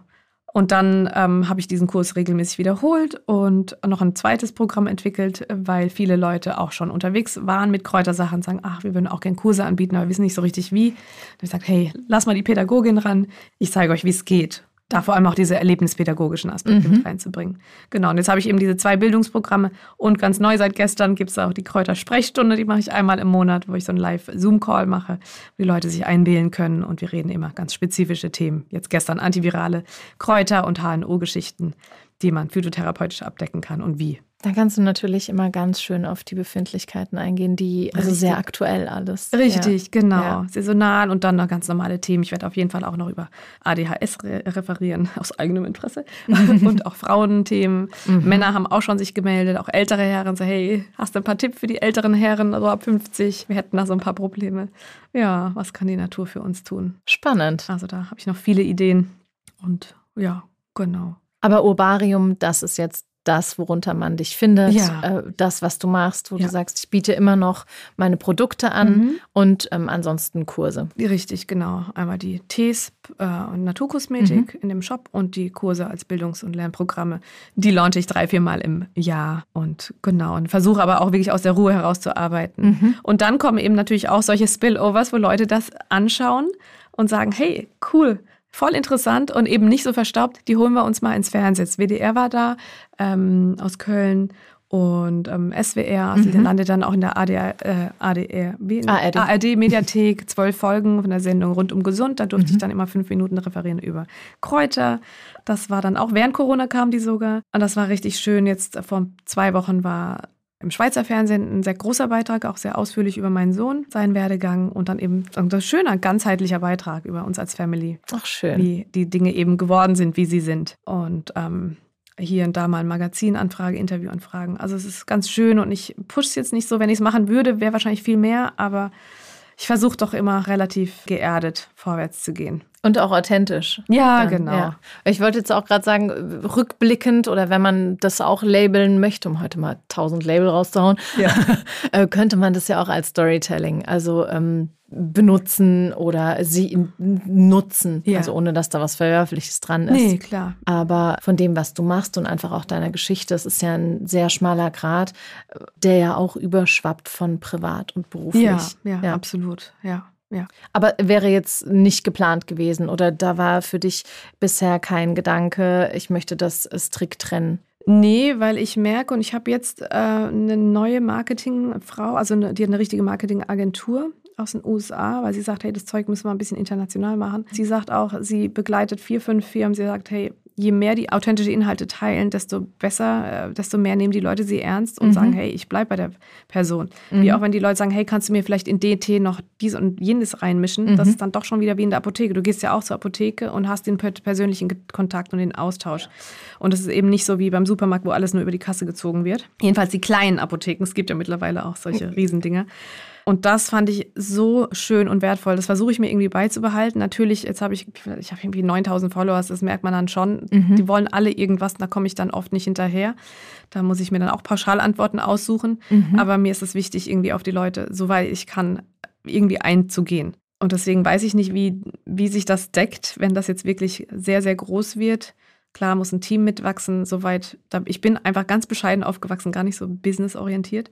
Und dann ähm, habe ich diesen Kurs regelmäßig wiederholt und noch ein zweites Programm entwickelt, weil viele Leute auch schon unterwegs waren mit Kräutersachen und sagen, ach, wir würden auch gerne Kurse anbieten, aber wir wissen nicht so richtig wie. Habe ich gesagt, hey, lass mal die Pädagogin ran, ich zeige euch, wie es geht da vor allem auch diese erlebnispädagogischen Aspekte mhm. mit reinzubringen. Genau, und jetzt habe ich eben diese zwei Bildungsprogramme und ganz neu seit gestern gibt es auch die Kräutersprechstunde, die mache ich einmal im Monat, wo ich so einen Live-Zoom-Call mache, wo die Leute sich einwählen können und wir reden immer ganz spezifische Themen. Jetzt gestern antivirale Kräuter und HNO-Geschichten, die man phytotherapeutisch abdecken kann und wie. Da kannst du natürlich immer ganz schön auf die Befindlichkeiten eingehen, die also Richtig. sehr aktuell alles. Richtig, ja. genau. Ja. Saisonal und dann noch ganz normale Themen. Ich werde auf jeden Fall auch noch über ADHS re referieren, aus eigenem Interesse. und auch Frauenthemen. Mhm. Männer haben auch schon sich gemeldet, auch ältere Herren. So, hey, hast du ein paar Tipps für die älteren Herren, also ab 50? Wir hätten da so ein paar Probleme. Ja, was kann die Natur für uns tun? Spannend. Also da habe ich noch viele Ideen. Und ja, genau. Aber Urbarium, das ist jetzt das, worunter man dich findet, ja. äh, das, was du machst, wo ja. du sagst, ich biete immer noch meine Produkte an mhm. und ähm, ansonsten Kurse. Richtig, genau. Einmal die Tees äh, und Naturkosmetik mhm. in dem Shop und die Kurse als Bildungs- und Lernprogramme. Die launche ich drei, vier Mal im Jahr und genau und versuche aber auch wirklich aus der Ruhe herauszuarbeiten. Mhm. Und dann kommen eben natürlich auch solche Spillovers, wo Leute das anschauen und sagen, hey, cool, voll interessant und eben nicht so verstaubt. Die holen wir uns mal ins Fernsehen. Das WDR war da ähm, aus Köln und ähm, SWR, also mhm. der landet dann auch in der ADR, äh, ADR, ARD. ARD Mediathek, zwölf Folgen von der Sendung rund um gesund. Da durfte mhm. ich dann immer fünf Minuten referieren über Kräuter. Das war dann auch während Corona kam die sogar. Und das war richtig schön. Jetzt vor zwei Wochen war im Schweizer Fernsehen ein sehr großer Beitrag, auch sehr ausführlich über meinen Sohn, seinen Werdegang und dann eben ein schöner, ganzheitlicher Beitrag über uns als Family. Ach, schön. Wie die Dinge eben geworden sind, wie sie sind. Und ähm, hier und da mal ein Magazinanfrage, Interviewanfragen. Also es ist ganz schön und ich pushe es jetzt nicht so. Wenn ich es machen würde, wäre wahrscheinlich viel mehr, aber ich versuche doch immer relativ geerdet vorwärts zu gehen. Und auch authentisch. Ja, dann, genau. Ja. Ich wollte jetzt auch gerade sagen, rückblickend oder wenn man das auch labeln möchte, um heute mal tausend Label rauszuhauen, ja. Äh, könnte man das ja auch als Storytelling. Also ähm, benutzen oder sie nutzen. Ja. Also ohne, dass da was Verwerfliches dran ist. Nee, klar. Aber von dem, was du machst und einfach auch deiner Geschichte, es ist ja ein sehr schmaler Grad, der ja auch überschwappt von privat und beruflich. Ja, ja, ja. absolut. Ja. Ja. Aber wäre jetzt nicht geplant gewesen oder da war für dich bisher kein Gedanke, ich möchte das strikt trennen? Nee, weil ich merke und ich habe jetzt äh, eine neue Marketingfrau, also eine, die hat eine richtige Marketingagentur aus den USA, weil sie sagt, hey, das Zeug müssen wir ein bisschen international machen. Sie sagt auch, sie begleitet vier, fünf Firmen. Sie sagt, hey, je mehr die authentische Inhalte teilen, desto besser, äh, desto mehr nehmen die Leute sie ernst und mhm. sagen, hey, ich bleibe bei der Person. Mhm. Wie auch wenn die Leute sagen, hey, kannst du mir vielleicht in DT noch dies und jenes reinmischen? Mhm. Das ist dann doch schon wieder wie in der Apotheke. Du gehst ja auch zur Apotheke und hast den persönlichen Kontakt und den Austausch. Und es ist eben nicht so wie beim Supermarkt, wo alles nur über die Kasse gezogen wird. Jedenfalls die kleinen Apotheken. Es gibt ja mittlerweile auch solche Riesendinger. Und das fand ich so schön und wertvoll. Das versuche ich mir irgendwie beizubehalten. Natürlich, jetzt habe ich, ich habe irgendwie 9000 Followers, das merkt man dann schon. Mhm. Die wollen alle irgendwas, da komme ich dann oft nicht hinterher. Da muss ich mir dann auch Pauschalantworten aussuchen. Mhm. Aber mir ist es wichtig, irgendwie auf die Leute, soweit ich kann, irgendwie einzugehen. Und deswegen weiß ich nicht, wie, wie sich das deckt, wenn das jetzt wirklich sehr, sehr groß wird. Klar muss ein Team mitwachsen, soweit. Ich bin einfach ganz bescheiden aufgewachsen, gar nicht so businessorientiert.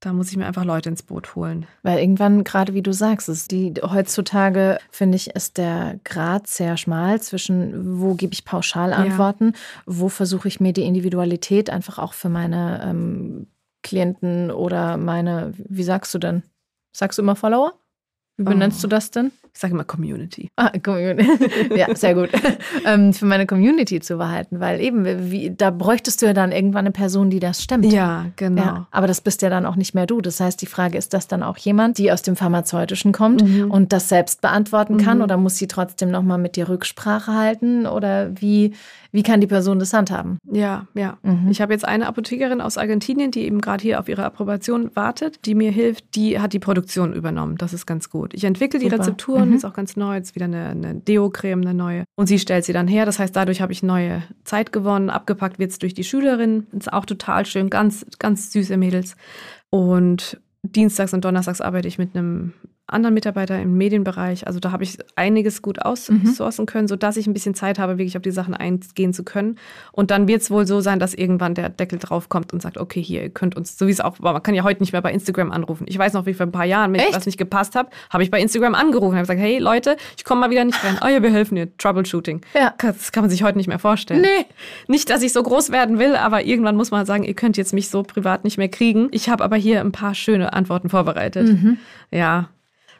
Da muss ich mir einfach Leute ins Boot holen. Weil irgendwann, gerade wie du sagst, ist die heutzutage, finde ich, ist der Grad sehr schmal zwischen, wo gebe ich Pauschalantworten, ja. wo versuche ich mir die Individualität einfach auch für meine ähm, Klienten oder meine, wie sagst du denn? Sagst du immer Follower? Wie benennst oh. du das denn? Ich sage immer Community. Ah, Community. ja, sehr gut. ähm, für meine Community zu behalten, weil eben, wie, da bräuchtest du ja dann irgendwann eine Person, die das stemmt. Ja, genau. Ja, aber das bist ja dann auch nicht mehr du. Das heißt, die Frage ist das dann auch jemand, die aus dem Pharmazeutischen kommt mhm. und das selbst beantworten kann mhm. oder muss sie trotzdem nochmal mit dir Rücksprache halten oder wie, wie kann die Person das handhaben? Ja, ja. Mhm. Ich habe jetzt eine Apothekerin aus Argentinien, die eben gerade hier auf ihre Approbation wartet, die mir hilft. Die hat die Produktion übernommen. Das ist ganz gut. Ich entwickle die Rezepturen, mhm. ist auch ganz neu. Jetzt wieder eine, eine Deo-Creme, eine neue. Und sie stellt sie dann her. Das heißt, dadurch habe ich neue Zeit gewonnen. Abgepackt wird es durch die Schülerin. Ist auch total schön. Ganz, ganz süße Mädels. Und Dienstags und Donnerstags arbeite ich mit einem anderen Mitarbeiter im Medienbereich. Also da habe ich einiges gut aussourcen mhm. können, sodass ich ein bisschen Zeit habe, wirklich auf die Sachen eingehen zu können. Und dann wird es wohl so sein, dass irgendwann der Deckel drauf kommt und sagt, okay, hier, ihr könnt uns, so wie es auch war, man kann ja heute nicht mehr bei Instagram anrufen. Ich weiß noch, wie vor ein paar Jahren, wenn Echt? was nicht gepasst habe, habe ich bei Instagram angerufen und habe gesagt, hey Leute, ich komme mal wieder nicht rein. Oh ja, wir helfen dir. Troubleshooting. Ja. Das kann man sich heute nicht mehr vorstellen. Nee. Nicht, dass ich so groß werden will, aber irgendwann muss man sagen, ihr könnt jetzt mich so privat nicht mehr kriegen. Ich habe aber hier ein paar schöne Antworten vorbereitet. Mhm. Ja,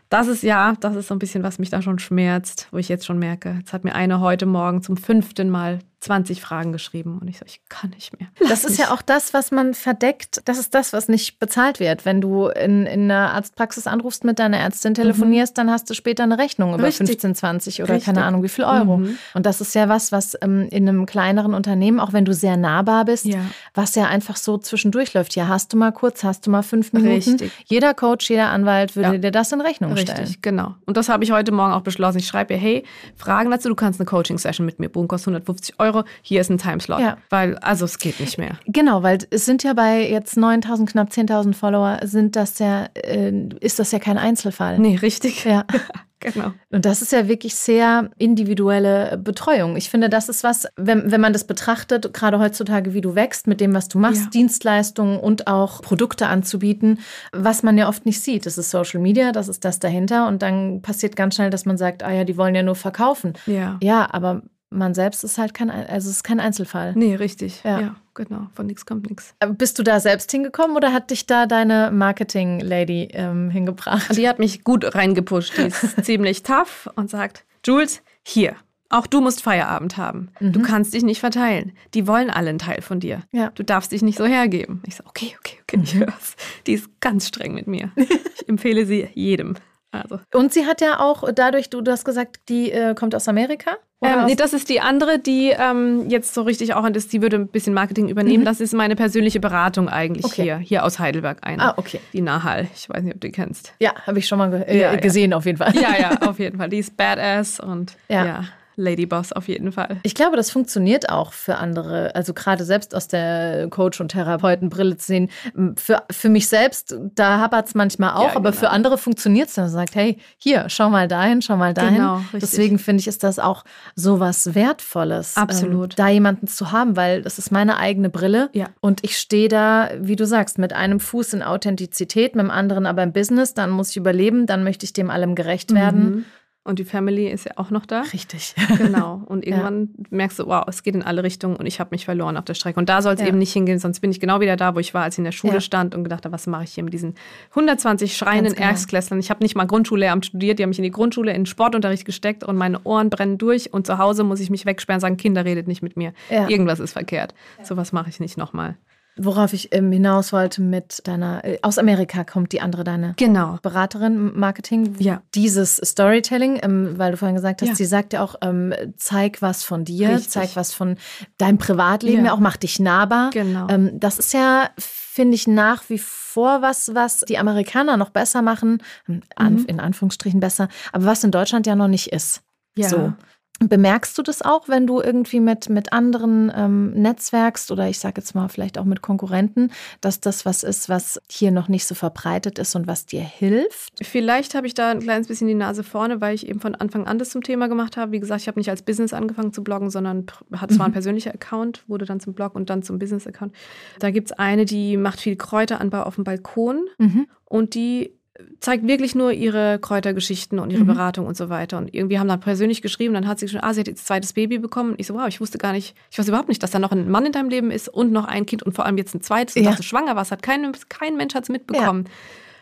das ist ja, das ist so ein bisschen, was mich da schon schmerzt, wo ich jetzt schon merke. Jetzt hat mir eine heute Morgen zum fünften Mal 20 Fragen geschrieben und ich so, ich kann nicht mehr. Das ist ja auch das, was man verdeckt. Das ist das, was nicht bezahlt wird. Wenn du in, in einer Arztpraxis anrufst, mit deiner Ärztin telefonierst, mhm. dann hast du später eine Rechnung über Richtig. 15, 20 oder Richtig. keine Ahnung wie viel Euro. Mhm. Und das ist ja was, was ähm, in einem kleineren Unternehmen, auch wenn du sehr nahbar bist, ja. was ja einfach so zwischendurch läuft. Ja, hast du mal kurz, hast du mal fünf Minuten. Richtig. Jeder Coach, jeder Anwalt würde ja. dir das in Rechnung stellen. Richtig, genau. Und das habe ich heute Morgen auch beschlossen. Ich schreibe ihr, hey, Fragen dazu, du kannst eine Coaching-Session mit mir buchen, kostet 150 Euro. Euro, hier ist ein Timeslot. Ja. Weil, also es geht nicht mehr. Genau, weil es sind ja bei jetzt 9000, knapp 10.000 Follower, sind das ja, äh, ist das ja kein Einzelfall. Nee, richtig. Ja. Genau. Und das ist ja wirklich sehr individuelle Betreuung. Ich finde, das ist was, wenn, wenn man das betrachtet, gerade heutzutage, wie du wächst mit dem, was du machst, ja. Dienstleistungen und auch Produkte anzubieten, was man ja oft nicht sieht. Das ist Social Media, das ist das dahinter. Und dann passiert ganz schnell, dass man sagt, ah ja, die wollen ja nur verkaufen. Ja. Ja, aber man selbst ist halt kein, also es ist kein Einzelfall. Nee, richtig. Ja, ja genau. Von nichts kommt nichts. Äh, bist du da selbst hingekommen oder hat dich da deine Marketing-Lady ähm, hingebracht? Die hat mich gut reingepusht. Die ist ziemlich tough und sagt, Jules, hier. Auch du musst Feierabend haben. Mhm. Du kannst dich nicht verteilen. Die wollen alle einen Teil von dir. Ja. Du darfst dich nicht so hergeben. Ich so, okay, okay, okay, ich hör's. Die ist ganz streng mit mir. Ich empfehle sie jedem. Also. Und sie hat ja auch dadurch, du, du hast gesagt, die äh, kommt aus Amerika? Ähm, nee, das ist die andere, die ähm, jetzt so richtig auch an das, die würde ein bisschen Marketing übernehmen. Mhm. Das ist meine persönliche Beratung eigentlich okay. hier, hier aus Heidelberg eine. Ah, okay. Die Nahal. Ich weiß nicht, ob du die kennst. Ja, habe ich schon mal ge äh, ja, gesehen, ja. auf jeden Fall. Ja, ja, auf jeden Fall. Die ist badass und ja. ja. Ladyboss auf jeden Fall. Ich glaube, das funktioniert auch für andere. Also gerade selbst aus der Coach- und Therapeutenbrille zu sehen. Für, für mich selbst, da hapert es manchmal auch, ja, aber genau. für andere funktioniert es dann. Man sagt, hey, hier, schau mal dahin, schau mal dahin. Genau, Deswegen finde ich, ist das auch so was Wertvolles. Absolut. Ähm, da jemanden zu haben, weil das ist meine eigene Brille. Ja. Und ich stehe da, wie du sagst, mit einem Fuß in Authentizität, mit dem anderen aber im Business. Dann muss ich überleben, dann möchte ich dem allem gerecht werden. Mhm. Und die Family ist ja auch noch da. Richtig. Genau. Und irgendwann ja. merkst du, wow, es geht in alle Richtungen und ich habe mich verloren auf der Strecke. Und da soll es ja. eben nicht hingehen, sonst bin ich genau wieder da, wo ich war, als ich in der Schule ja. stand und gedacht habe, was mache ich hier mit diesen 120 schreienden genau. Erstklässlern. Ich habe nicht mal Grundschullehramt studiert, die haben mich in die Grundschule in den Sportunterricht gesteckt und meine Ohren brennen durch und zu Hause muss ich mich wegsperren und sagen, Kinder, redet nicht mit mir. Irgendwas ist verkehrt. So was mache ich nicht nochmal. Worauf ich ähm, hinaus wollte mit deiner, äh, aus Amerika kommt die andere, deine genau. Beraterin Marketing. Ja. Dieses Storytelling, ähm, weil du vorhin gesagt hast, ja. sie sagt ja auch, ähm, zeig was von dir, Richtig. zeig was von deinem Privatleben, ja. auch mach dich nahbar. Genau. Ähm, das ist ja, finde ich, nach wie vor was, was die Amerikaner noch besser machen, ähm, mhm. in Anführungsstrichen besser, aber was in Deutschland ja noch nicht ist. Ja. So. Bemerkst du das auch, wenn du irgendwie mit, mit anderen ähm, netzwerkst oder ich sage jetzt mal vielleicht auch mit Konkurrenten, dass das was ist, was hier noch nicht so verbreitet ist und was dir hilft? Vielleicht habe ich da ein kleines bisschen die Nase vorne, weil ich eben von Anfang an das zum Thema gemacht habe. Wie gesagt, ich habe nicht als Business angefangen zu bloggen, sondern hatte zwar mhm. ein persönlicher Account, wurde dann zum Blog und dann zum Business-Account. Da gibt es eine, die macht viel Kräuteranbau auf dem Balkon mhm. und die zeigt wirklich nur ihre Kräutergeschichten und ihre mhm. Beratung und so weiter. Und irgendwie haben dann persönlich geschrieben, dann hat sie schon, ah, sie hat jetzt zweites Baby bekommen. Ich so, wow, ich wusste gar nicht, ich weiß überhaupt nicht, dass da noch ein Mann in deinem Leben ist und noch ein Kind und vor allem jetzt ein zweites und ja. dass du schwanger warst, hat kein, kein Mensch hat es mitbekommen. Ja.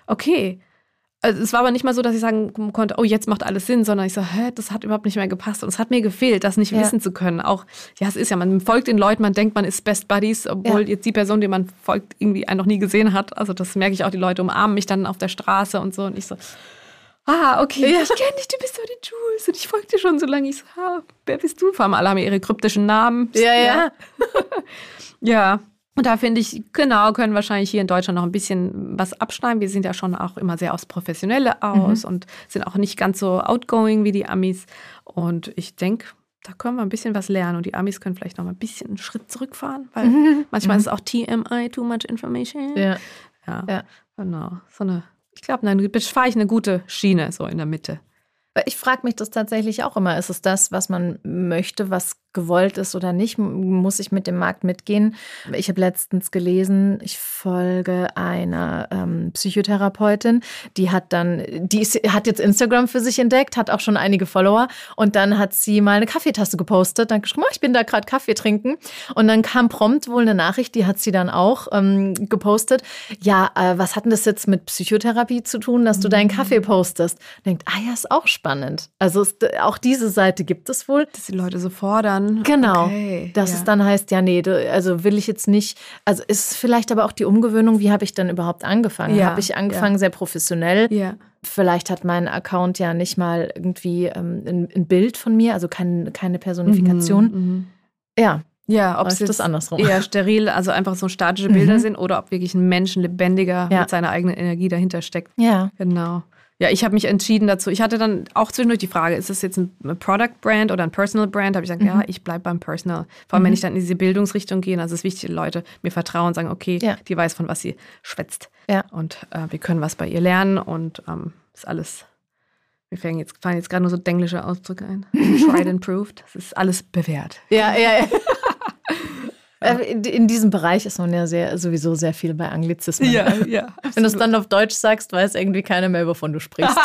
Okay, also es war aber nicht mal so, dass ich sagen konnte, oh, jetzt macht alles Sinn, sondern ich so, hä, das hat überhaupt nicht mehr gepasst. Und es hat mir gefehlt, das nicht ja. wissen zu können. Auch, ja, es ist ja, man folgt den Leuten, man denkt, man ist Best Buddies, obwohl ja. jetzt die Person, die man folgt, irgendwie einen noch nie gesehen hat. Also das merke ich auch, die Leute umarmen mich dann auf der Straße und so. Und ich so, ah, okay, ja. ich kenne dich, du bist doch die Jules und ich folge dir schon so lange. Ich so, ah, wer bist du? Vor allem alle haben ihre kryptischen Namen. Ja, ja. ja. Und da finde ich, genau, können wahrscheinlich hier in Deutschland noch ein bisschen was abschneiden. Wir sind ja schon auch immer sehr aufs Professionelle aus mhm. und sind auch nicht ganz so outgoing wie die Amis. Und ich denke, da können wir ein bisschen was lernen. Und die Amis können vielleicht noch mal ein bisschen einen Schritt zurückfahren, weil mhm. manchmal mhm. ist es auch TMI, too much information. Ja. Ja, ja. genau. So eine, ich glaube, dann fahre ich eine gute Schiene so in der Mitte. Ich frage mich das tatsächlich auch immer. Ist es das, was man möchte, was gewollt ist oder nicht? Muss ich mit dem Markt mitgehen? Ich habe letztens gelesen, ich folge einer ähm, Psychotherapeutin, die hat dann, die ist, hat jetzt Instagram für sich entdeckt, hat auch schon einige Follower und dann hat sie mal eine Kaffeetasse gepostet, dann geschrieben, oh, ich bin da gerade Kaffee trinken und dann kam prompt wohl eine Nachricht, die hat sie dann auch ähm, gepostet. Ja, äh, was hat denn das jetzt mit Psychotherapie zu tun, dass du deinen Kaffee postest? Denkt, ah ja, ist auch spannend. Also ist, auch diese Seite gibt es wohl. Dass die Leute so fordern. Genau. Okay, dass ja. es dann heißt, ja, nee, also will ich jetzt nicht. Also ist vielleicht aber auch die Umgewöhnung, wie habe ich dann überhaupt angefangen? Ja, habe ich angefangen ja. sehr professionell? Ja. Vielleicht hat mein Account ja nicht mal irgendwie ähm, ein, ein, Bild von mir, also kein, keine Personifikation. Mhm, mhm. Ja. Ja, ob es das andersrum. eher steril, also einfach so statische Bilder mhm. sind oder ob wirklich ein Mensch lebendiger mit seiner eigenen Energie dahinter steckt. Ja. Genau. Ja, ich habe mich entschieden dazu. Ich hatte dann auch zwischendurch die Frage, ist das jetzt ein Product Brand oder ein Personal Brand? Habe ich gesagt, mhm. ja, ich bleibe beim Personal. Vor allem, mhm. wenn ich dann in diese Bildungsrichtung gehe, also es ist wichtig, Leute mir vertrauen und sagen, okay, ja. die weiß, von was sie schwätzt. Ja. Und äh, wir können was bei ihr lernen und ähm, ist alles, mir fallen jetzt, fallen jetzt gerade nur so denglische Ausdrücke ein. Tried and proved. Das ist alles bewährt. Ja, ja, ja. Äh, in diesem Bereich ist man ja sehr, sowieso sehr viel bei Anglizismen. Ja, ja. Wenn du es dann auf Deutsch sagst, weiß irgendwie keiner mehr, wovon du sprichst.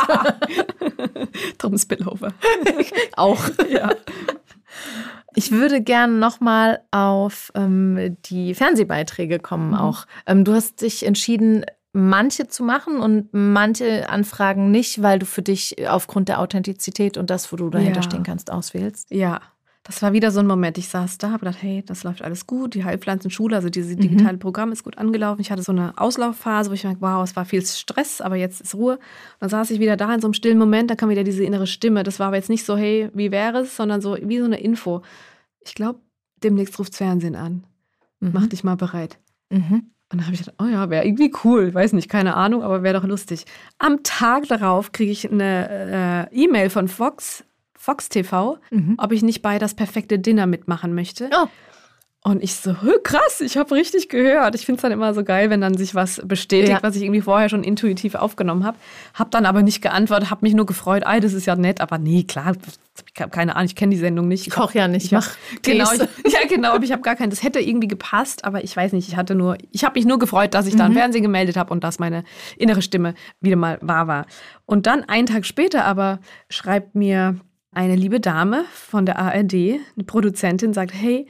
Drum Spillover. Auch. Ja. Ich würde gerne nochmal auf ähm, die Fernsehbeiträge kommen mhm. auch. Ähm, du hast dich entschieden, manche zu machen und manche Anfragen nicht, weil du für dich aufgrund der Authentizität und das, wo du dahinter ja. stehen kannst, auswählst. Ja, das war wieder so ein Moment. Ich saß da, habe gedacht, hey, das läuft alles gut. Die Heilpflanzenschule, also dieses mhm. digitale Programm ist gut angelaufen. Ich hatte so eine Auslaufphase, wo ich merkte, wow, es war viel Stress, aber jetzt ist Ruhe. Und dann saß ich wieder da in so einem stillen Moment, da kam wieder diese innere Stimme. Das war aber jetzt nicht so, hey, wie wäre es, sondern so wie so eine Info. Ich glaube, demnächst ruft Fernsehen an. Mhm. Mach dich mal bereit. Mhm. Und dann habe ich gedacht, oh ja, wäre irgendwie cool. Weiß nicht, keine Ahnung, aber wäre doch lustig. Am Tag darauf kriege ich eine äh, E-Mail von Fox Fox TV, mhm. ob ich nicht bei das perfekte Dinner mitmachen möchte. Oh. Und ich so, krass, ich habe richtig gehört. Ich finde es dann immer so geil, wenn dann sich was bestätigt, ja. was ich irgendwie vorher schon intuitiv aufgenommen habe. Habe dann aber nicht geantwortet, habe mich nur gefreut, ey, das ist ja nett. Aber nee, klar, ich habe keine Ahnung, ich kenne die Sendung nicht. Ich koche ja nicht, ich mach genau, ich, Ja, genau, ich habe gar keinen. Das hätte irgendwie gepasst, aber ich weiß nicht, ich hatte nur, ich habe mich nur gefreut, dass ich da im mhm. Fernsehen gemeldet habe und dass meine innere Stimme wieder mal wahr war. Und dann einen Tag später aber schreibt mir eine liebe Dame von der ARD, eine Produzentin, sagt, hey,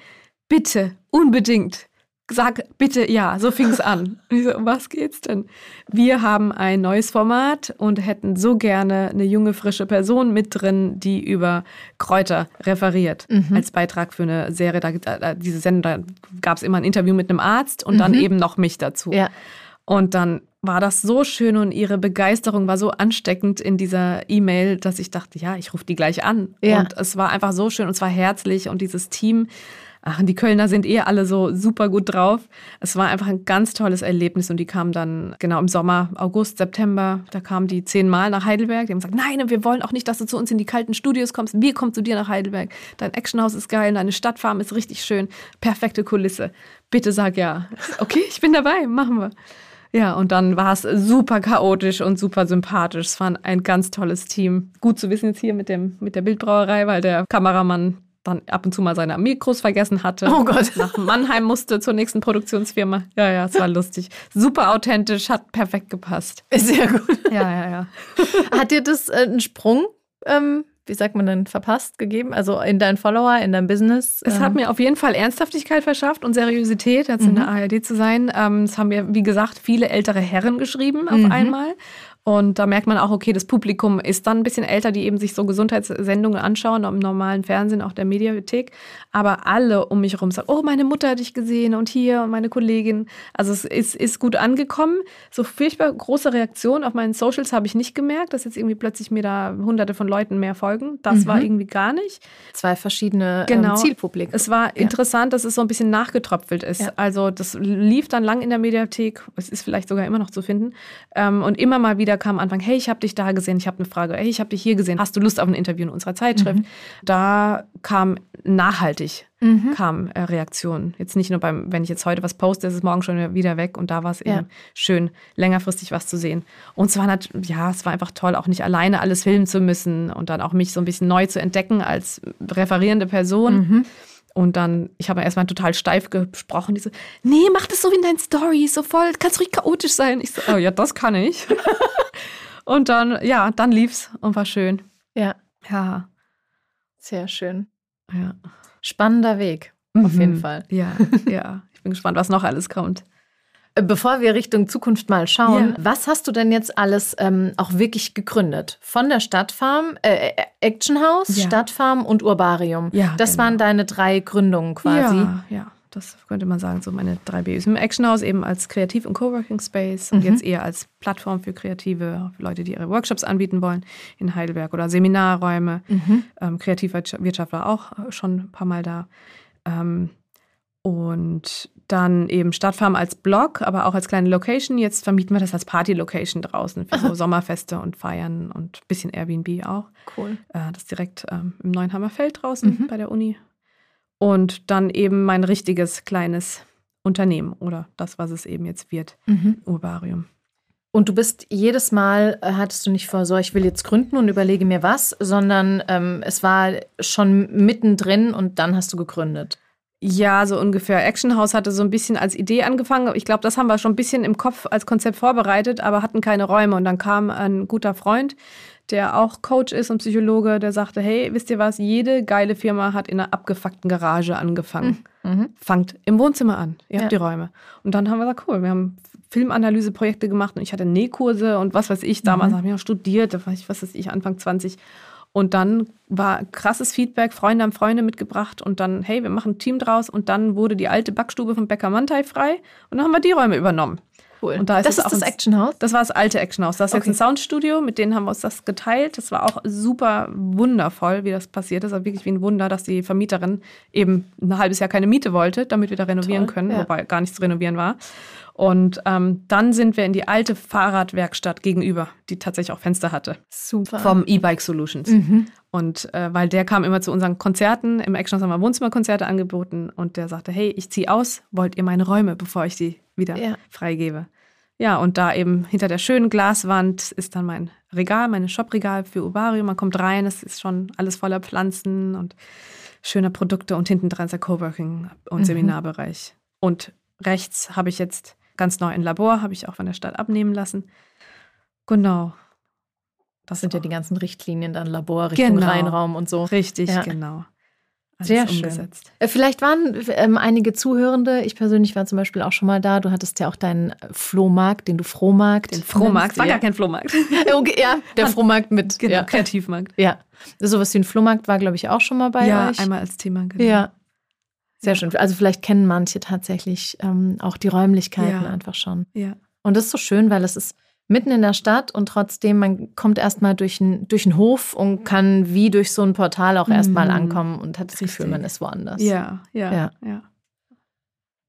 bitte, unbedingt, sag bitte ja. So fing es an. Und ich so, um was geht's denn? Wir haben ein neues Format und hätten so gerne eine junge, frische Person mit drin, die über Kräuter referiert. Mhm. Als Beitrag für eine Serie. Da, da, diese Sendung, da gab es immer ein Interview mit einem Arzt und mhm. dann eben noch mich dazu. Ja. Und dann war das so schön und ihre Begeisterung war so ansteckend in dieser E-Mail, dass ich dachte, ja, ich rufe die gleich an. Ja. Und es war einfach so schön und zwar herzlich und dieses Team ach, die Kölner sind eh alle so super gut drauf. Es war einfach ein ganz tolles Erlebnis und die kamen dann genau im Sommer, August, September, da kamen die zehnmal nach Heidelberg. Die haben gesagt, nein, wir wollen auch nicht, dass du zu uns in die kalten Studios kommst. Wir kommen zu dir nach Heidelberg. Dein Actionhaus ist geil, deine Stadtfarm ist richtig schön, perfekte Kulisse. Bitte sag ja. Okay, ich bin dabei, machen wir. Ja, und dann war es super chaotisch und super sympathisch. Es war ein ganz tolles Team. Gut zu wissen jetzt hier mit, dem, mit der Bildbrauerei, weil der Kameramann dann ab und zu mal seine Mikros vergessen hatte. Oh Gott. Nach Mannheim musste zur nächsten Produktionsfirma. Ja, ja, es war lustig. Super authentisch, hat perfekt gepasst. Sehr gut. Ja, ja, ja. Hat dir das äh, einen Sprung, ähm, wie sagt man denn, verpasst gegeben? Also in deinen Follower, in dein Business? Es ähm. hat mir auf jeden Fall Ernsthaftigkeit verschafft und Seriosität, jetzt mhm. in der ARD zu sein. Ähm, es haben mir, wie gesagt, viele ältere Herren geschrieben auf mhm. einmal. Und da merkt man auch, okay, das Publikum ist dann ein bisschen älter, die eben sich so Gesundheitssendungen anschauen, im normalen Fernsehen, auch der Mediathek. Aber alle um mich herum sagen, oh, meine Mutter hat dich gesehen und hier und meine Kollegin. Also es ist, ist gut angekommen. So furchtbar große Reaktion auf meinen Socials habe ich nicht gemerkt, dass jetzt irgendwie plötzlich mir da hunderte von Leuten mehr folgen. Das mhm. war irgendwie gar nicht. Zwei verschiedene ähm, genau. Zielpubliken. Es war ja. interessant, dass es so ein bisschen nachgetröpfelt ist. Ja. Also das lief dann lang in der Mediathek. Es ist vielleicht sogar immer noch zu finden. Ähm, und immer mal wieder wieder kam am Anfang, hey, ich habe dich da gesehen, ich habe eine Frage, hey, ich habe dich hier gesehen, hast du Lust auf ein Interview in unserer Zeitschrift? Mhm. Da kam nachhaltig mhm. kam äh, Reaktionen. Jetzt nicht nur beim, wenn ich jetzt heute was poste, ist es morgen schon wieder weg und da war es ja. eben schön, längerfristig was zu sehen. Und es war ja, es war einfach toll, auch nicht alleine alles filmen zu müssen und dann auch mich so ein bisschen neu zu entdecken als referierende Person. Mhm. Und dann, ich habe erstmal total steif gesprochen. Die so, nee, mach das so wie in deinen Stories, so voll, kannst ruhig chaotisch sein. Ich so, oh ja, das kann ich. und dann, ja, dann lief's und war schön. Ja. Ja. Sehr schön. Ja. Spannender Weg, mhm. auf jeden Fall. Ja, ja. Ich bin gespannt, was noch alles kommt. Bevor wir Richtung Zukunft mal schauen, ja. was hast du denn jetzt alles ähm, auch wirklich gegründet? Von der Stadtfarm, äh, äh Action House, ja. Stadtfarm und Urbarium. Ja, das genau. waren deine drei Gründungen quasi. Ja, ja, das könnte man sagen, so meine drei Bs. Im Action House eben als Kreativ- und Coworking Space mhm. und jetzt eher als Plattform für Kreative, für Leute, die ihre Workshops anbieten wollen in Heidelberg oder Seminarräume. Mhm. Ähm, Kreativwirtschaft war auch schon ein paar Mal da. Ähm, und dann eben Stadtfarm als Blog, aber auch als kleine Location. Jetzt vermieten wir das als Party-Location draußen für so Sommerfeste und Feiern und ein bisschen Airbnb auch. Cool. Äh, das ist direkt ähm, im Neuenhammer Feld draußen mhm. bei der Uni. Und dann eben mein richtiges kleines Unternehmen oder das, was es eben jetzt wird, mhm. Urbarium. Und du bist jedes Mal, äh, hattest du nicht vor, so, ich will jetzt gründen und überlege mir was, sondern ähm, es war schon mittendrin und dann hast du gegründet. Ja, so ungefähr. Action House hatte so ein bisschen als Idee angefangen. Ich glaube, das haben wir schon ein bisschen im Kopf als Konzept vorbereitet, aber hatten keine Räume. Und dann kam ein guter Freund, der auch Coach ist und Psychologe, der sagte, hey, wisst ihr was, jede geile Firma hat in einer abgefuckten Garage angefangen. Mhm. mhm. Fangt im Wohnzimmer an. Ihr habt ja. die Räume. Und dann haben wir gesagt, cool, wir haben Filmanalyseprojekte gemacht und ich hatte Nähkurse und was weiß ich. Damals mhm. habe ich auch studiert, was weiß ich, Anfang 20. Und dann war krasses Feedback, Freunde haben Freunde mitgebracht und dann, hey, wir machen ein Team draus und dann wurde die alte Backstube von Bäcker Mantai frei und dann haben wir die Räume übernommen. Cool. Und da ist das ist das Action House? Das war das alte Action House. Das ist okay. jetzt ein Soundstudio, mit denen haben wir uns das geteilt. Das war auch super wundervoll, wie das passiert ist. Also wirklich wie ein Wunder, dass die Vermieterin eben ein halbes Jahr keine Miete wollte, damit wir da renovieren Toll, können, ja. wobei gar nichts zu renovieren war. Und ähm, dann sind wir in die alte Fahrradwerkstatt gegenüber, die tatsächlich auch Fenster hatte. Super. Vom E-Bike Solutions. Mhm. Und äh, weil der kam immer zu unseren Konzerten, im Action haben wir Wohnzimmerkonzerte angeboten und der sagte, hey, ich ziehe aus, wollt ihr meine Räume, bevor ich die wieder ja. freigebe? Ja, und da eben hinter der schönen Glaswand ist dann mein Regal, mein Shopregal für Ubario. Man kommt rein, es ist schon alles voller Pflanzen und schöner Produkte und hinten dran ist der Coworking- und mhm. Seminarbereich. Und rechts habe ich jetzt ganz neu ein Labor, habe ich auch von der Stadt abnehmen lassen. Genau. Das sind ja die ganzen Richtlinien, dann Labor, Richtung genau. Reinraum und so. Richtig, ja. genau. Sehr umgesetzt. schön. Äh, vielleicht waren ähm, einige Zuhörende, ich persönlich war zum Beispiel auch schon mal da, du hattest ja auch deinen Flohmarkt, den du Flohmarkt. Den Flohmarkt, war ja. gar kein Flohmarkt. okay, ja, der Flohmarkt mit. Genau, ja. Kreativmarkt. Ja, sowas wie ein Flohmarkt war, glaube ich, auch schon mal bei ja, euch. Ja, einmal als Thema, genau. Ja, sehr schön. Also vielleicht kennen manche tatsächlich ähm, auch die Räumlichkeiten ja. einfach schon. Ja. Und das ist so schön, weil es ist mitten in der Stadt und trotzdem, man kommt erstmal durch, ein, durch einen Hof und kann wie durch so ein Portal auch erstmal mhm. ankommen und hat das Richtig. Gefühl, man ist woanders. Ja, ja, ja. ja.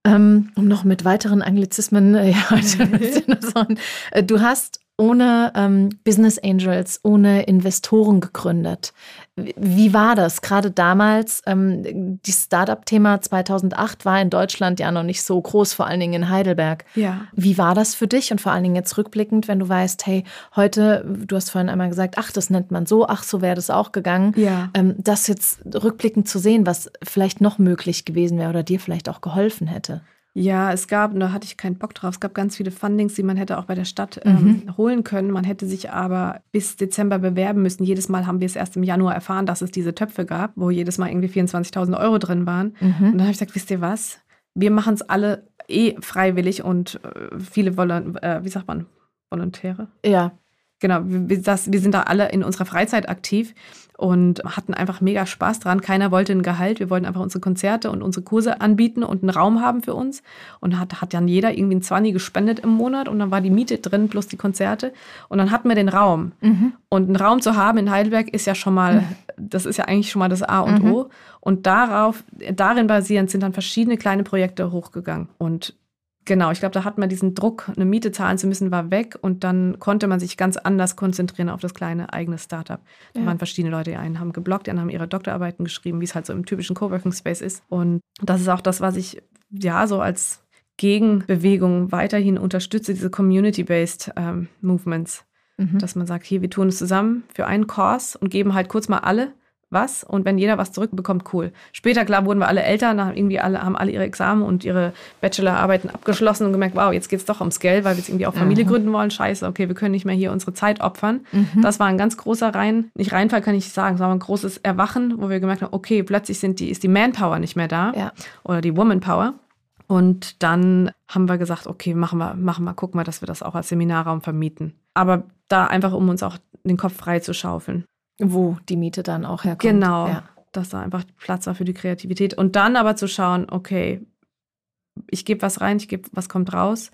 Ähm, um noch mit weiteren Anglizismen, äh, ja, äh, du hast ohne ähm, Business Angels, ohne Investoren gegründet. Wie war das? Gerade damals, ähm, das Startup-Thema 2008 war in Deutschland ja noch nicht so groß, vor allen Dingen in Heidelberg. Ja. Wie war das für dich und vor allen Dingen jetzt rückblickend, wenn du weißt, hey, heute, du hast vorhin einmal gesagt, ach, das nennt man so, ach, so wäre das auch gegangen. Ja. Ähm, das jetzt rückblickend zu sehen, was vielleicht noch möglich gewesen wäre oder dir vielleicht auch geholfen hätte. Ja, es gab, da hatte ich keinen Bock drauf, es gab ganz viele Fundings, die man hätte auch bei der Stadt ähm, mhm. holen können. Man hätte sich aber bis Dezember bewerben müssen. Jedes Mal haben wir es erst im Januar erfahren, dass es diese Töpfe gab, wo jedes Mal irgendwie 24.000 Euro drin waren. Mhm. Und dann habe ich gesagt, wisst ihr was? Wir machen es alle eh freiwillig und äh, viele wollen, äh, wie sagt man, Volontäre? Ja. Genau, wir, das, wir sind da alle in unserer Freizeit aktiv und hatten einfach mega Spaß dran. Keiner wollte ein Gehalt. Wir wollten einfach unsere Konzerte und unsere Kurse anbieten und einen Raum haben für uns. Und hat, hat dann jeder irgendwie ein Zwanni gespendet im Monat und dann war die Miete drin plus die Konzerte. Und dann hatten wir den Raum. Mhm. Und einen Raum zu haben in Heidelberg ist ja schon mal, mhm. das ist ja eigentlich schon mal das A und mhm. O. Und darauf, darin basierend sind dann verschiedene kleine Projekte hochgegangen. Und Genau, ich glaube, da hat man diesen Druck, eine Miete zahlen zu müssen, war weg und dann konnte man sich ganz anders konzentrieren auf das kleine eigene Startup. Da ja. waren verschiedene Leute, die einen haben geblockt, die anderen haben ihre Doktorarbeiten geschrieben, wie es halt so im typischen Coworking Space ist. Und das ist auch das, was ich ja so als Gegenbewegung weiterhin unterstütze, diese Community-Based ähm, Movements. Mhm. Dass man sagt, hier, wir tun es zusammen für einen Kurs und geben halt kurz mal alle was und wenn jeder was zurückbekommt, cool. Später, klar, wurden wir alle älter, haben irgendwie alle, haben alle ihre Examen und ihre Bachelorarbeiten abgeschlossen und gemerkt, wow, jetzt geht es doch ums Geld, weil wir jetzt irgendwie auch Familie mhm. gründen wollen. Scheiße, okay, wir können nicht mehr hier unsere Zeit opfern. Mhm. Das war ein ganz großer Rein, nicht Reinfall kann ich sagen, sondern ein großes Erwachen, wo wir gemerkt haben, okay, plötzlich sind die, ist die Manpower nicht mehr da ja. oder die Womanpower. Und dann haben wir gesagt, okay, machen wir, machen wir, gucken wir, dass wir das auch als Seminarraum vermieten. Aber da einfach, um uns auch den Kopf frei zu schaufeln. Wo die Miete dann auch herkommt. Genau. Ja. Dass da einfach Platz war für die Kreativität. Und dann aber zu schauen, okay, ich gebe was rein, ich gebe, was kommt raus.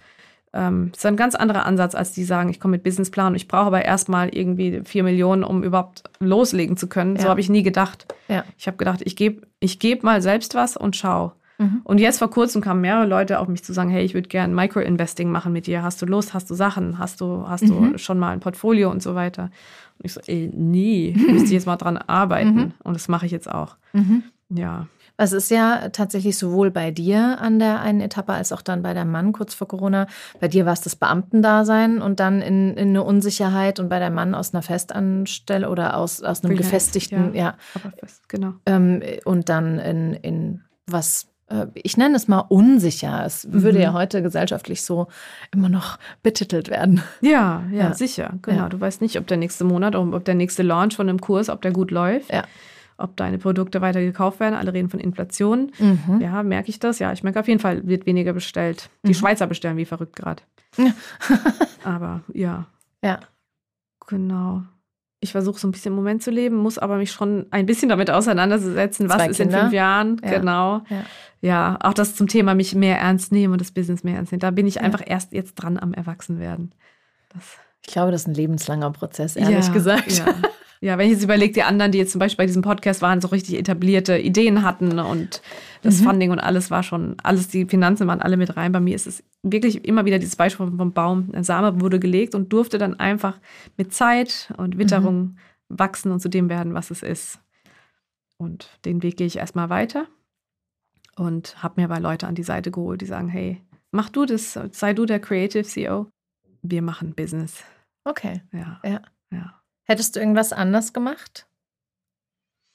Ähm, das ist ein ganz anderer Ansatz, als die sagen, ich komme mit Businessplan und ich brauche aber erstmal irgendwie vier Millionen, um überhaupt loslegen zu können. Ja. So habe ich nie gedacht. Ja. Ich habe gedacht, ich gebe ich geb mal selbst was und schau. Mhm. Und jetzt vor kurzem kamen mehrere Leute auf mich zu sagen, hey, ich würde gerne Micro-Investing machen mit dir. Hast du Lust? Hast du Sachen? Hast du, hast mhm. du schon mal ein Portfolio und so weiter? Und ich so, ey, nee, müsste ich jetzt mal dran arbeiten. Mhm. Und das mache ich jetzt auch. Mhm. Ja. Es ist ja tatsächlich sowohl bei dir an der einen Etappe als auch dann bei deinem Mann kurz vor Corona. Bei dir war es das Beamtendasein und dann in, in eine Unsicherheit und bei deinem Mann aus einer Festanstelle oder aus, aus einem Freelance, gefestigten, ja, ja. Fest, genau. Ähm, und dann in, in was ich nenne es mal unsicher. Es mhm. würde ja heute gesellschaftlich so immer noch betitelt werden. Ja, ja, ja. sicher. Genau. Ja. Du weißt nicht, ob der nächste Monat, ob der nächste Launch von einem Kurs, ob der gut läuft. Ja. Ob deine Produkte weiter gekauft werden. Alle reden von Inflation. Mhm. Ja, merke ich das? Ja, ich merke auf jeden Fall, wird weniger bestellt. Die mhm. Schweizer bestellen wie verrückt gerade. Aber ja. Ja. Genau. Ich versuche so ein bisschen im Moment zu leben, muss aber mich schon ein bisschen damit auseinandersetzen, was Zwei ist Kinder? in fünf Jahren. Ja. Genau. Ja. Ja, auch das zum Thema mich mehr ernst nehmen und das Business mehr ernst nehmen. Da bin ich Ja. einfach erst jetzt dran am Erwachsenwerden. Das, Ich glaube, das ist ein lebenslanger Prozess, ehrlich ja, gesagt. Ja. wenn ich jetzt überlege, die anderen, die jetzt zum Beispiel bei diesem Podcast waren, so richtig etablierte Ideen hatten und das Mhm. Funding und alles war schon, alles, die Finanzen waren alle mit rein. Bei mir ist es wirklich immer wieder dieses Beispiel vom Baum. Ein Same wurde gelegt und durfte dann einfach mit Zeit und Witterung Mhm. wachsen und zu dem werden, was es ist. Und den Weg gehe ich erstmal weiter und habe mir aber Leute an die Seite geholt, die sagen, hey, mach du das, sei du der Creative CEO. Wir machen Business. Okay. Ja. Ja. ja. Hättest du irgendwas anders gemacht?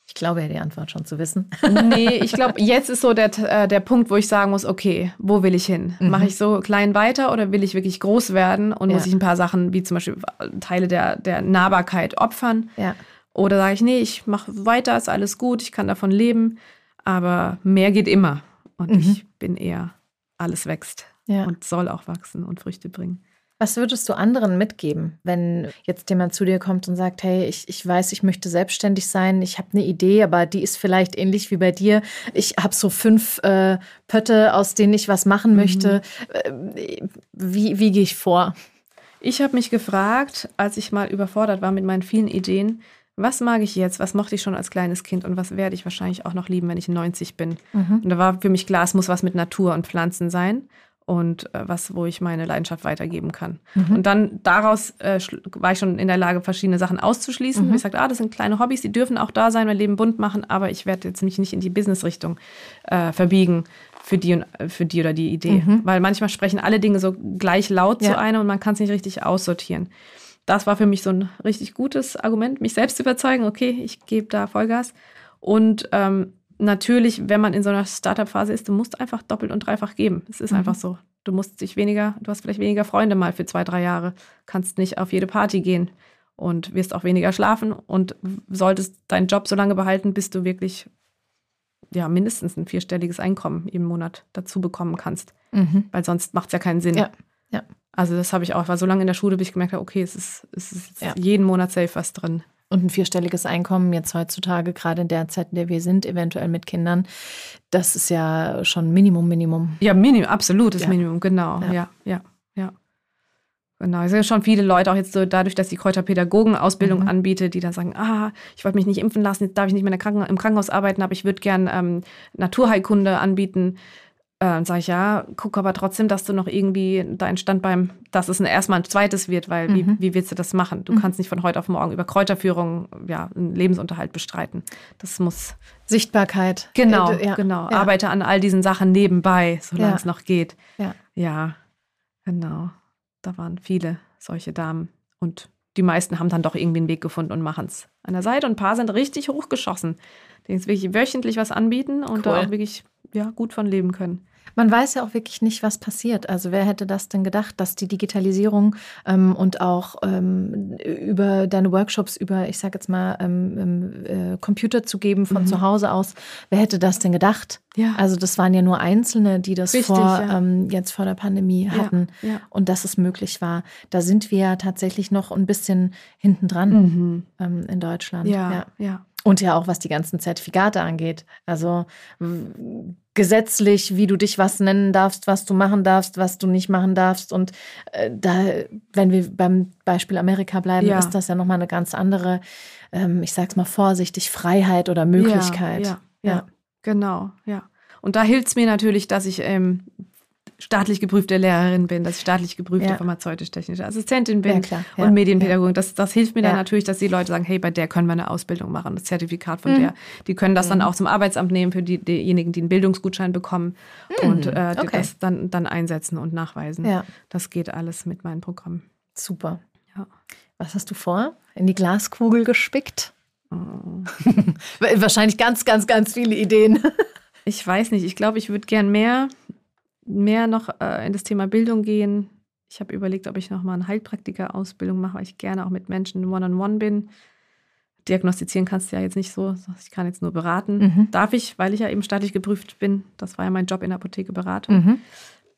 Ich glaube ja, die Antwort schon zu wissen. Nee, ich glaube, jetzt ist so der, äh, der Punkt, wo ich sagen muss, okay, wo will ich hin? Mhm. Mache ich so klein weiter oder will ich wirklich groß werden und muss Ja. ich ein paar Sachen, wie zum Beispiel Teile der, der Nahbarkeit opfern? Ja. Oder sage ich, nee, ich mache weiter, ist alles gut, ich kann davon leben, aber mehr geht immer. Und Mhm. ich bin eher, alles wächst Ja. und soll auch wachsen und Früchte bringen. Was würdest du anderen mitgeben, wenn jetzt jemand zu dir kommt und sagt, hey, ich, ich weiß, ich möchte selbstständig sein, ich habe eine Idee, aber die ist vielleicht ähnlich wie bei dir. Ich habe so fünf äh, Pötte, aus denen ich was machen möchte. Äh, wie, wie gehe ich vor? Ich habe mich gefragt, als ich mal überfordert war mit meinen vielen Ideen, was mag ich jetzt, was mochte ich schon als kleines Kind und was werde ich wahrscheinlich auch noch lieben, wenn ich 90 bin. Und da war für mich klar, es muss was mit Natur und Pflanzen sein und äh, was, wo ich meine Leidenschaft weitergeben kann. Und dann daraus äh, war ich schon in der Lage, verschiedene Sachen auszuschließen. Mhm. Ich sagte, ah, das sind kleine Hobbys, die dürfen auch da sein, mein Leben bunt machen, aber ich werde jetzt mich nicht in die Business-Richtung äh, verbiegen für die, und, äh, für die oder die Idee. Weil manchmal sprechen alle Dinge so gleich laut Mhm. Ja. zu einem und man kann es nicht richtig aussortieren. Das war für mich so ein richtig gutes Argument, mich selbst zu überzeugen, okay, ich gebe da Vollgas. Und ähm, natürlich, wenn man in so einer Startup-Phase ist, du musst einfach doppelt und dreifach geben. Es ist Mhm. einfach so. Du musst dich weniger, du hast vielleicht weniger Freunde mal für zwei, drei Jahre, kannst nicht auf jede Party gehen und wirst auch weniger schlafen und solltest deinen Job so lange behalten, bis du wirklich ja, mindestens ein vierstelliges Einkommen im Monat dazu bekommen kannst. Mhm. Weil sonst macht es ja keinen Sinn. Ja, ja. Also das habe ich auch, ich war so lange in der Schule, bis ich gemerkt habe, okay, es ist, es ist Ja. jeden Monat safe was drin. Und ein vierstelliges Einkommen jetzt heutzutage, gerade in der Zeit, in der wir sind, eventuell mit Kindern, das ist ja schon Minimum, Minimum. Ja, Minimum, absolutes Ja. Minimum, genau. Ja. Ja, ja, ja. Genau, es sind ja schon viele Leute, auch jetzt so dadurch, dass die Kräuterpädagogen-Ausbildung Mhm. anbietet, die dann sagen, ah, ich wollte mich nicht impfen lassen, jetzt darf ich nicht mehr im Krankenhaus arbeiten, aber ich würde gern ähm, Naturheilkunde anbieten. Äh, sage ich, ja, guck aber trotzdem, dass du noch irgendwie deinen Stand beim, dass es ein, erstmal ein zweites wird, weil Mhm. wie, wie willst du das machen? Du kannst nicht von heute auf morgen über Kräuterführung ja, einen Lebensunterhalt bestreiten. Das muss Sichtbarkeit. Genau, Äh, ja, genau. Ja. Arbeite an all diesen Sachen nebenbei, solange Ja. es noch geht. Ja. Ja, genau. Da waren viele solche Damen. Und die meisten haben dann doch irgendwie einen Weg gefunden und machen es an der Seite. Und ein paar sind richtig hochgeschossen, die jetzt wirklich wöchentlich was anbieten und Cool. da auch wirklich ja, gut von leben können. Man weiß ja auch wirklich nicht, was passiert. Also wer hätte das denn gedacht, dass die Digitalisierung ähm, und auch ähm, über deine Workshops, über, ich sage jetzt mal, ähm, ähm, äh, Computer zu geben von Mhm. zu Hause aus, wer hätte das denn gedacht? Ja. Also das waren ja nur Einzelne, die das Richtig, vor ja. ähm, jetzt vor der Pandemie hatten ja. und dass es möglich war. Da sind wir ja tatsächlich noch ein bisschen hinten dran Mhm. ähm, in Deutschland. Ja, ja. Und ja auch was die ganzen Zertifikate angeht. Also gesetzlich, wie du dich was nennen darfst, was du machen darfst, was du nicht machen darfst. Und äh, da, wenn wir beim Beispiel Amerika bleiben, Ja. ist das ja nochmal eine ganz andere, ähm, ich sag's mal vorsichtig, Freiheit oder Möglichkeit. Ja, ja, ja. genau, ja. Und da hilft es mir natürlich, dass ich ähm, staatlich geprüfte Lehrerin bin, dass ich staatlich geprüfte Ja. pharmazeutisch-technische Assistentin bin Ja, klar. Ja, und Medienpädagogin. Das, das hilft mir dann natürlich, dass die Leute sagen, hey, bei der können wir eine Ausbildung machen, das Zertifikat von Mhm. der. Die können das dann auch zum Arbeitsamt nehmen für die, diejenigen, die einen Bildungsgutschein bekommen und äh, okay. das dann, dann einsetzen und nachweisen. Ja. Das geht alles mit meinem Programm. Super. Ja. Was hast du vor? In die Glaskugel gespickt? Oh. Wahrscheinlich ganz, ganz, ganz viele Ideen. Ich weiß nicht. Ich glaube, ich würde gern mehr, mehr noch äh, in das Thema Bildung gehen. Ich habe überlegt, ob ich noch mal eine Heilpraktiker-Ausbildung mache, weil ich gerne auch mit Menschen one-on-one bin. Diagnostizieren kannst du ja jetzt nicht so. Ich kann jetzt nur beraten. Mhm. Darf ich, weil ich ja eben staatlich geprüft bin. Das war ja mein Job in der Apotheke Beratung. Mhm.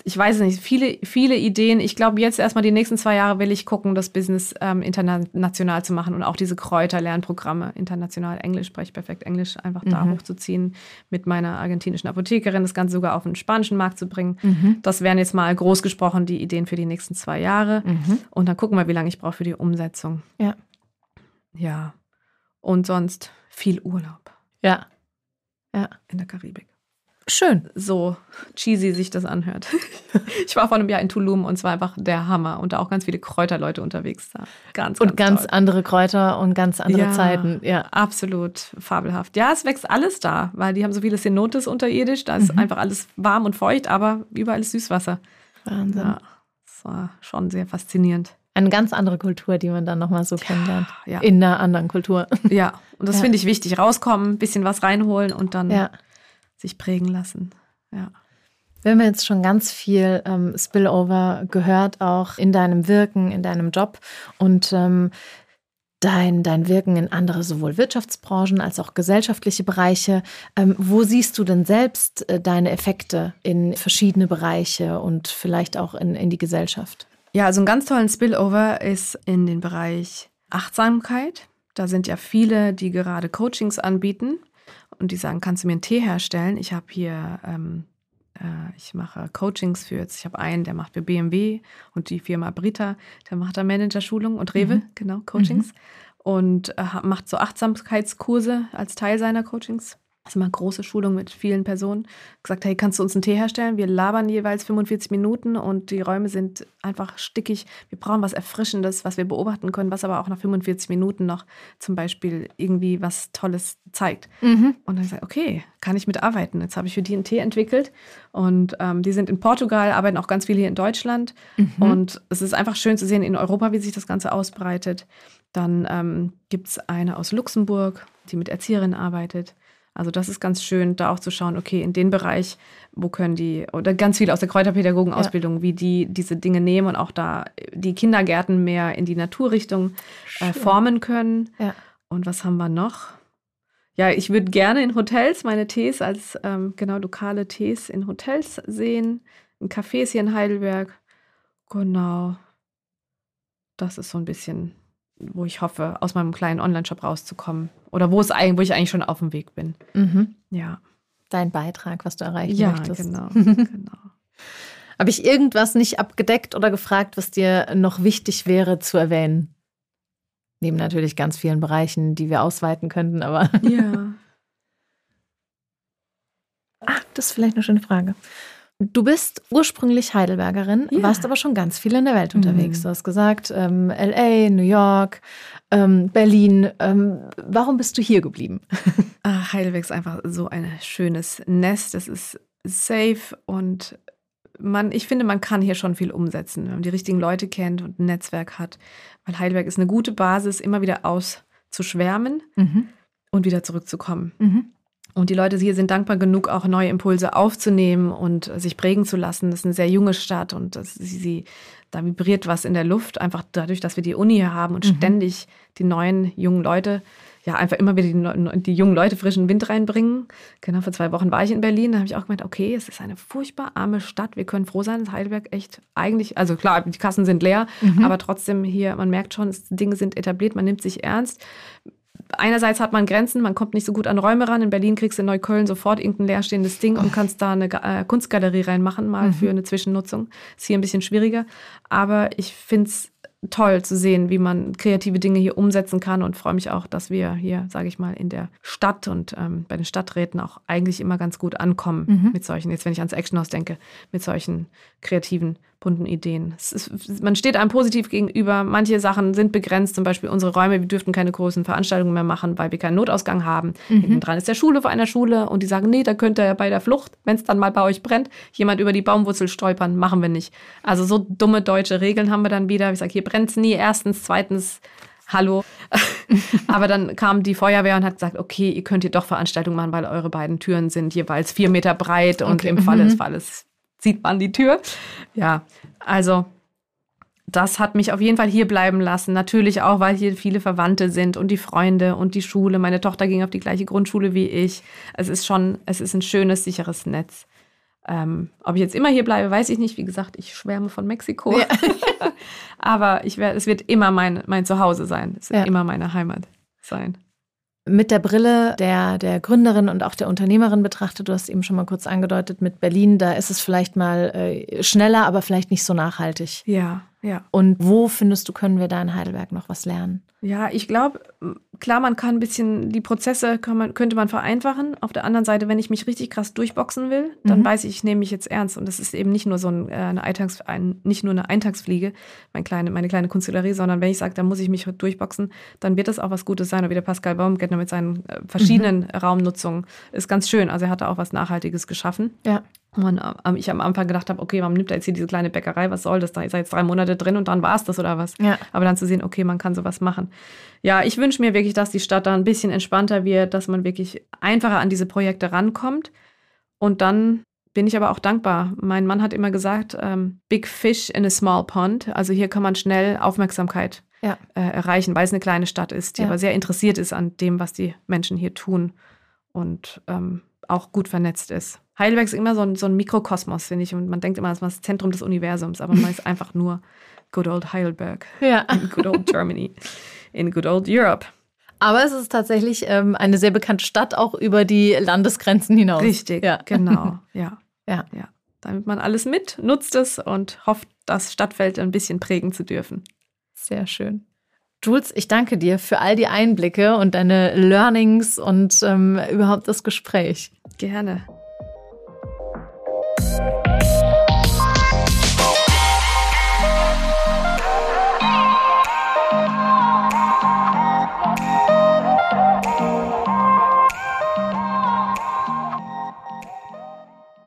Ich weiß nicht, viele, viele Ideen. Ich glaube, jetzt erstmal die nächsten zwei Jahre will ich gucken, das Business ähm, international zu machen und auch diese Kräuterlernprogramme international Englisch, spreche perfekt Englisch, einfach mhm. da hochzuziehen, mit meiner argentinischen Apothekerin das Ganze sogar auf den spanischen Markt zu bringen. Mhm. Das wären jetzt mal groß gesprochen die Ideen für die nächsten zwei Jahre. Mhm. Und dann gucken wir, wie lange ich brauche für die Umsetzung. Ja. Ja. Und sonst viel Urlaub. Ja. Ja. In der Karibik. Schön. So cheesy sich das anhört. Ich war vor einem Jahr in Tulum und es war einfach der Hammer und da auch ganz viele Kräuterleute unterwegs da. Ganz, ganz Und ganz toll. andere Kräuter und ganz andere ja, Zeiten. Ja, absolut fabelhaft. Ja, es wächst alles da, weil die haben so viele Cenotes unterirdisch. Da ist mhm. einfach alles warm und feucht, aber überall ist Süßwasser. Wahnsinn. Ja, das war schon sehr faszinierend. Eine ganz andere Kultur, die man dann nochmal so kennenlernt. Ja. In einer anderen Kultur. Ja, und das ja. finde ich wichtig. Rauskommen, ein bisschen was reinholen und dann ja. Sich prägen lassen. Ja. Wir haben jetzt schon ganz viel ähm, Spillover gehört, auch in deinem Wirken, in deinem Job. Und ähm, dein, dein Wirken in andere sowohl Wirtschaftsbranchen als auch gesellschaftliche Bereiche. Ähm, wo siehst du denn selbst äh, deine Effekte in verschiedene Bereiche und vielleicht auch in, in die Gesellschaft? Ja, also einen ganz tollen Spillover ist in den Bereich Achtsamkeit. Da sind ja viele, die gerade Coachings anbieten und die sagen, kannst du mir einen Tee herstellen? Ich habe hier, ähm, äh, ich mache Coachings für jetzt, ich habe einen, der macht für BMW und die Firma Brita, der macht da Managerschulung und Rewe, mhm. genau, Coachings. Mhm. Und äh, macht so Achtsamkeitskurse als Teil seiner Coachings also mal große Schulung mit vielen Personen, gesagt, hey, kannst du uns einen Tee herstellen? Wir labern jeweils 45 Minuten und die Räume sind einfach stickig. Wir brauchen was Erfrischendes, was wir beobachten können, was aber auch nach 45 Minuten noch zum Beispiel irgendwie was Tolles zeigt. Mhm. Und dann gesagt, okay, kann ich mitarbeiten. Jetzt habe ich für die einen Tee entwickelt und ähm, die sind in Portugal, arbeiten auch ganz viel hier in Deutschland. Mhm. Und es ist einfach schön zu sehen in Europa, wie sich das Ganze ausbreitet. Dann ähm, gibt es eine aus Luxemburg, die mit Erzieherinnen arbeitet. Also das ist ganz schön, da auch zu schauen, okay, in den Bereich, wo können die, oder ganz viele aus der Kräuterpädagogenausbildung, ja. wie die diese Dinge nehmen und auch da die Kindergärten mehr in die Naturrichtung äh, formen können. Ja. Und was haben wir noch? Ja, ich würde gerne in Hotels meine Tees als ähm, genau lokale Tees in Hotels sehen, in Cafés hier in Heidelberg. Genau. Das ist so ein bisschen wo ich hoffe, aus meinem kleinen Online-Shop rauszukommen. Oder wo es eigentlich, wo ich eigentlich schon auf dem Weg bin. Mhm. Ja. Dein Beitrag, was du erreichen ja, möchtest. Genau, genau. Habe ich irgendwas nicht abgedeckt oder gefragt, was dir noch wichtig wäre zu erwähnen? Neben natürlich ganz vielen Bereichen, die wir ausweiten könnten, aber. Ja. ah, das ist vielleicht eine schöne Frage. Du bist ursprünglich Heidelbergerin, ja. warst aber schon ganz viel in der Welt unterwegs. Mhm. Du hast gesagt, ähm, LA, New York, ähm, Berlin. Ähm, warum bist du hier geblieben? Ach, Heidelberg ist einfach so ein schönes Nest. Es ist safe und man, ich finde, man kann hier schon viel umsetzen, wenn man die richtigen Leute kennt und ein Netzwerk hat. Weil Heidelberg ist eine gute Basis, immer wieder auszuschwärmen mhm. und wieder zurückzukommen. Mhm. Und die Leute hier sind dankbar genug, auch neue Impulse aufzunehmen und sich prägen zu lassen. Das ist eine sehr junge Stadt und das, sie, sie, da vibriert was in der Luft, einfach dadurch, dass wir die Uni hier haben und mhm. ständig die neuen jungen Leute, ja, einfach immer wieder die, die, jungen Leute frischen Wind reinbringen. Genau, vor zwei Wochen war ich in Berlin, da habe ich auch gemeint, okay, es ist eine furchtbar arme Stadt. Wir können froh sein, dass Heidelberg echt eigentlich, also klar, die Kassen sind leer, mhm. aber trotzdem hier, man merkt schon, Dinge sind etabliert, man nimmt sich ernst einerseits hat man Grenzen, man kommt nicht so gut an Räume ran. In Berlin kriegst du in Neukölln sofort irgendein leerstehendes Ding und kannst da eine äh, Kunstgalerie reinmachen, mal mhm. für eine Zwischennutzung. Ist hier ein bisschen schwieriger. Aber ich finde es toll zu sehen, wie man kreative Dinge hier umsetzen kann und freue mich auch, dass wir hier, sage ich mal, in der Stadt und ähm, bei den Stadträten auch eigentlich immer ganz gut ankommen mhm. mit solchen, jetzt wenn ich ans Actionhaus denke, mit solchen kreativen bunten Ideen. Ist, man steht einem positiv gegenüber. Manche Sachen sind begrenzt, zum Beispiel unsere Räume. Wir dürften keine großen Veranstaltungen mehr machen, weil wir keinen Notausgang haben. Mhm. Hinten dran ist der Schule vor einer Schule und die sagen, nee, da könnte ja bei der Flucht, wenn es dann mal bei euch brennt, jemand über die Baumwurzel stolpern. Machen wir nicht. Also so dumme deutsche Regeln haben wir dann wieder. Ich sage, hier brennt es nie. Erstens, zweitens, hallo. Aber dann kam die Feuerwehr und hat gesagt, okay, ihr könnt hier doch Veranstaltungen machen, weil eure beiden Türen sind jeweils vier Meter breit und okay. im Falle mhm. des Falles zieht man die Tür. Ja, also das hat mich auf jeden Fall hier bleiben lassen. Natürlich auch, weil hier viele Verwandte sind und die Freunde und die Schule. Meine Tochter ging auf die gleiche Grundschule wie ich. Es ist schon, es ist ein schönes, sicheres Netz. Ähm, ob ich jetzt immer hier bleibe, weiß ich nicht. Wie gesagt, ich schwärme von Mexiko. Ja. Aber ich werd, es wird immer mein, mein Zuhause sein. Es wird ja. immer meine Heimat sein mit der Brille der, der Gründerin und auch der Unternehmerin betrachtet, du hast eben schon mal kurz angedeutet, mit Berlin, da ist es vielleicht mal äh, schneller, aber vielleicht nicht so nachhaltig. Ja, ja. Und wo findest du, können wir da in Heidelberg noch was lernen? Ja, ich glaube, klar, man kann ein bisschen die Prozesse man, könnte man vereinfachen. Auf der anderen Seite, wenn ich mich richtig krass durchboxen will, dann mhm. weiß ich, ich nehme mich jetzt ernst. Und das ist eben nicht nur so ein, äh, eine Eintags, ein, nicht nur eine Eintagsfliege, mein kleine, meine kleine Kunstgalerie, sondern wenn ich sage, da muss ich mich durchboxen, dann wird das auch was Gutes sein. Und wie der Pascal Baumgärtner mit seinen äh, verschiedenen mhm. Raumnutzungen ist ganz schön. Also er hat da auch was Nachhaltiges geschaffen. Ja. Und ähm, ich am Anfang gedacht habe, okay, warum nimmt er jetzt hier diese kleine Bäckerei? Was soll das? Da ist er jetzt drei Monate drin und dann war es das oder was? Ja. Aber dann zu sehen, okay, man kann sowas machen. Ja, ich wünsche mir wirklich, dass die Stadt da ein bisschen entspannter wird, dass man wirklich einfacher an diese Projekte rankommt. Und dann bin ich aber auch dankbar. Mein Mann hat immer gesagt, ähm, Big Fish in a small pond. Also hier kann man schnell Aufmerksamkeit ja. äh, erreichen, weil es eine kleine Stadt ist, die ja. aber sehr interessiert ist an dem, was die Menschen hier tun und ähm, auch gut vernetzt ist. Heidelberg ist immer so ein, so ein Mikrokosmos, finde ich. Und man denkt immer, es ist das Zentrum des Universums, aber man ist einfach nur good old Heidelberg. Ja. In good old Germany. In good old Europe. Aber es ist tatsächlich ähm, eine sehr bekannte Stadt, auch über die Landesgrenzen hinaus. Richtig, ja. genau. Ja. ja. ja. Damit man alles mit, nutzt es und hofft, das Stadtfeld ein bisschen prägen zu dürfen. Sehr schön. Jules, ich danke dir für all die Einblicke und deine Learnings und ähm, überhaupt das Gespräch. Gerne.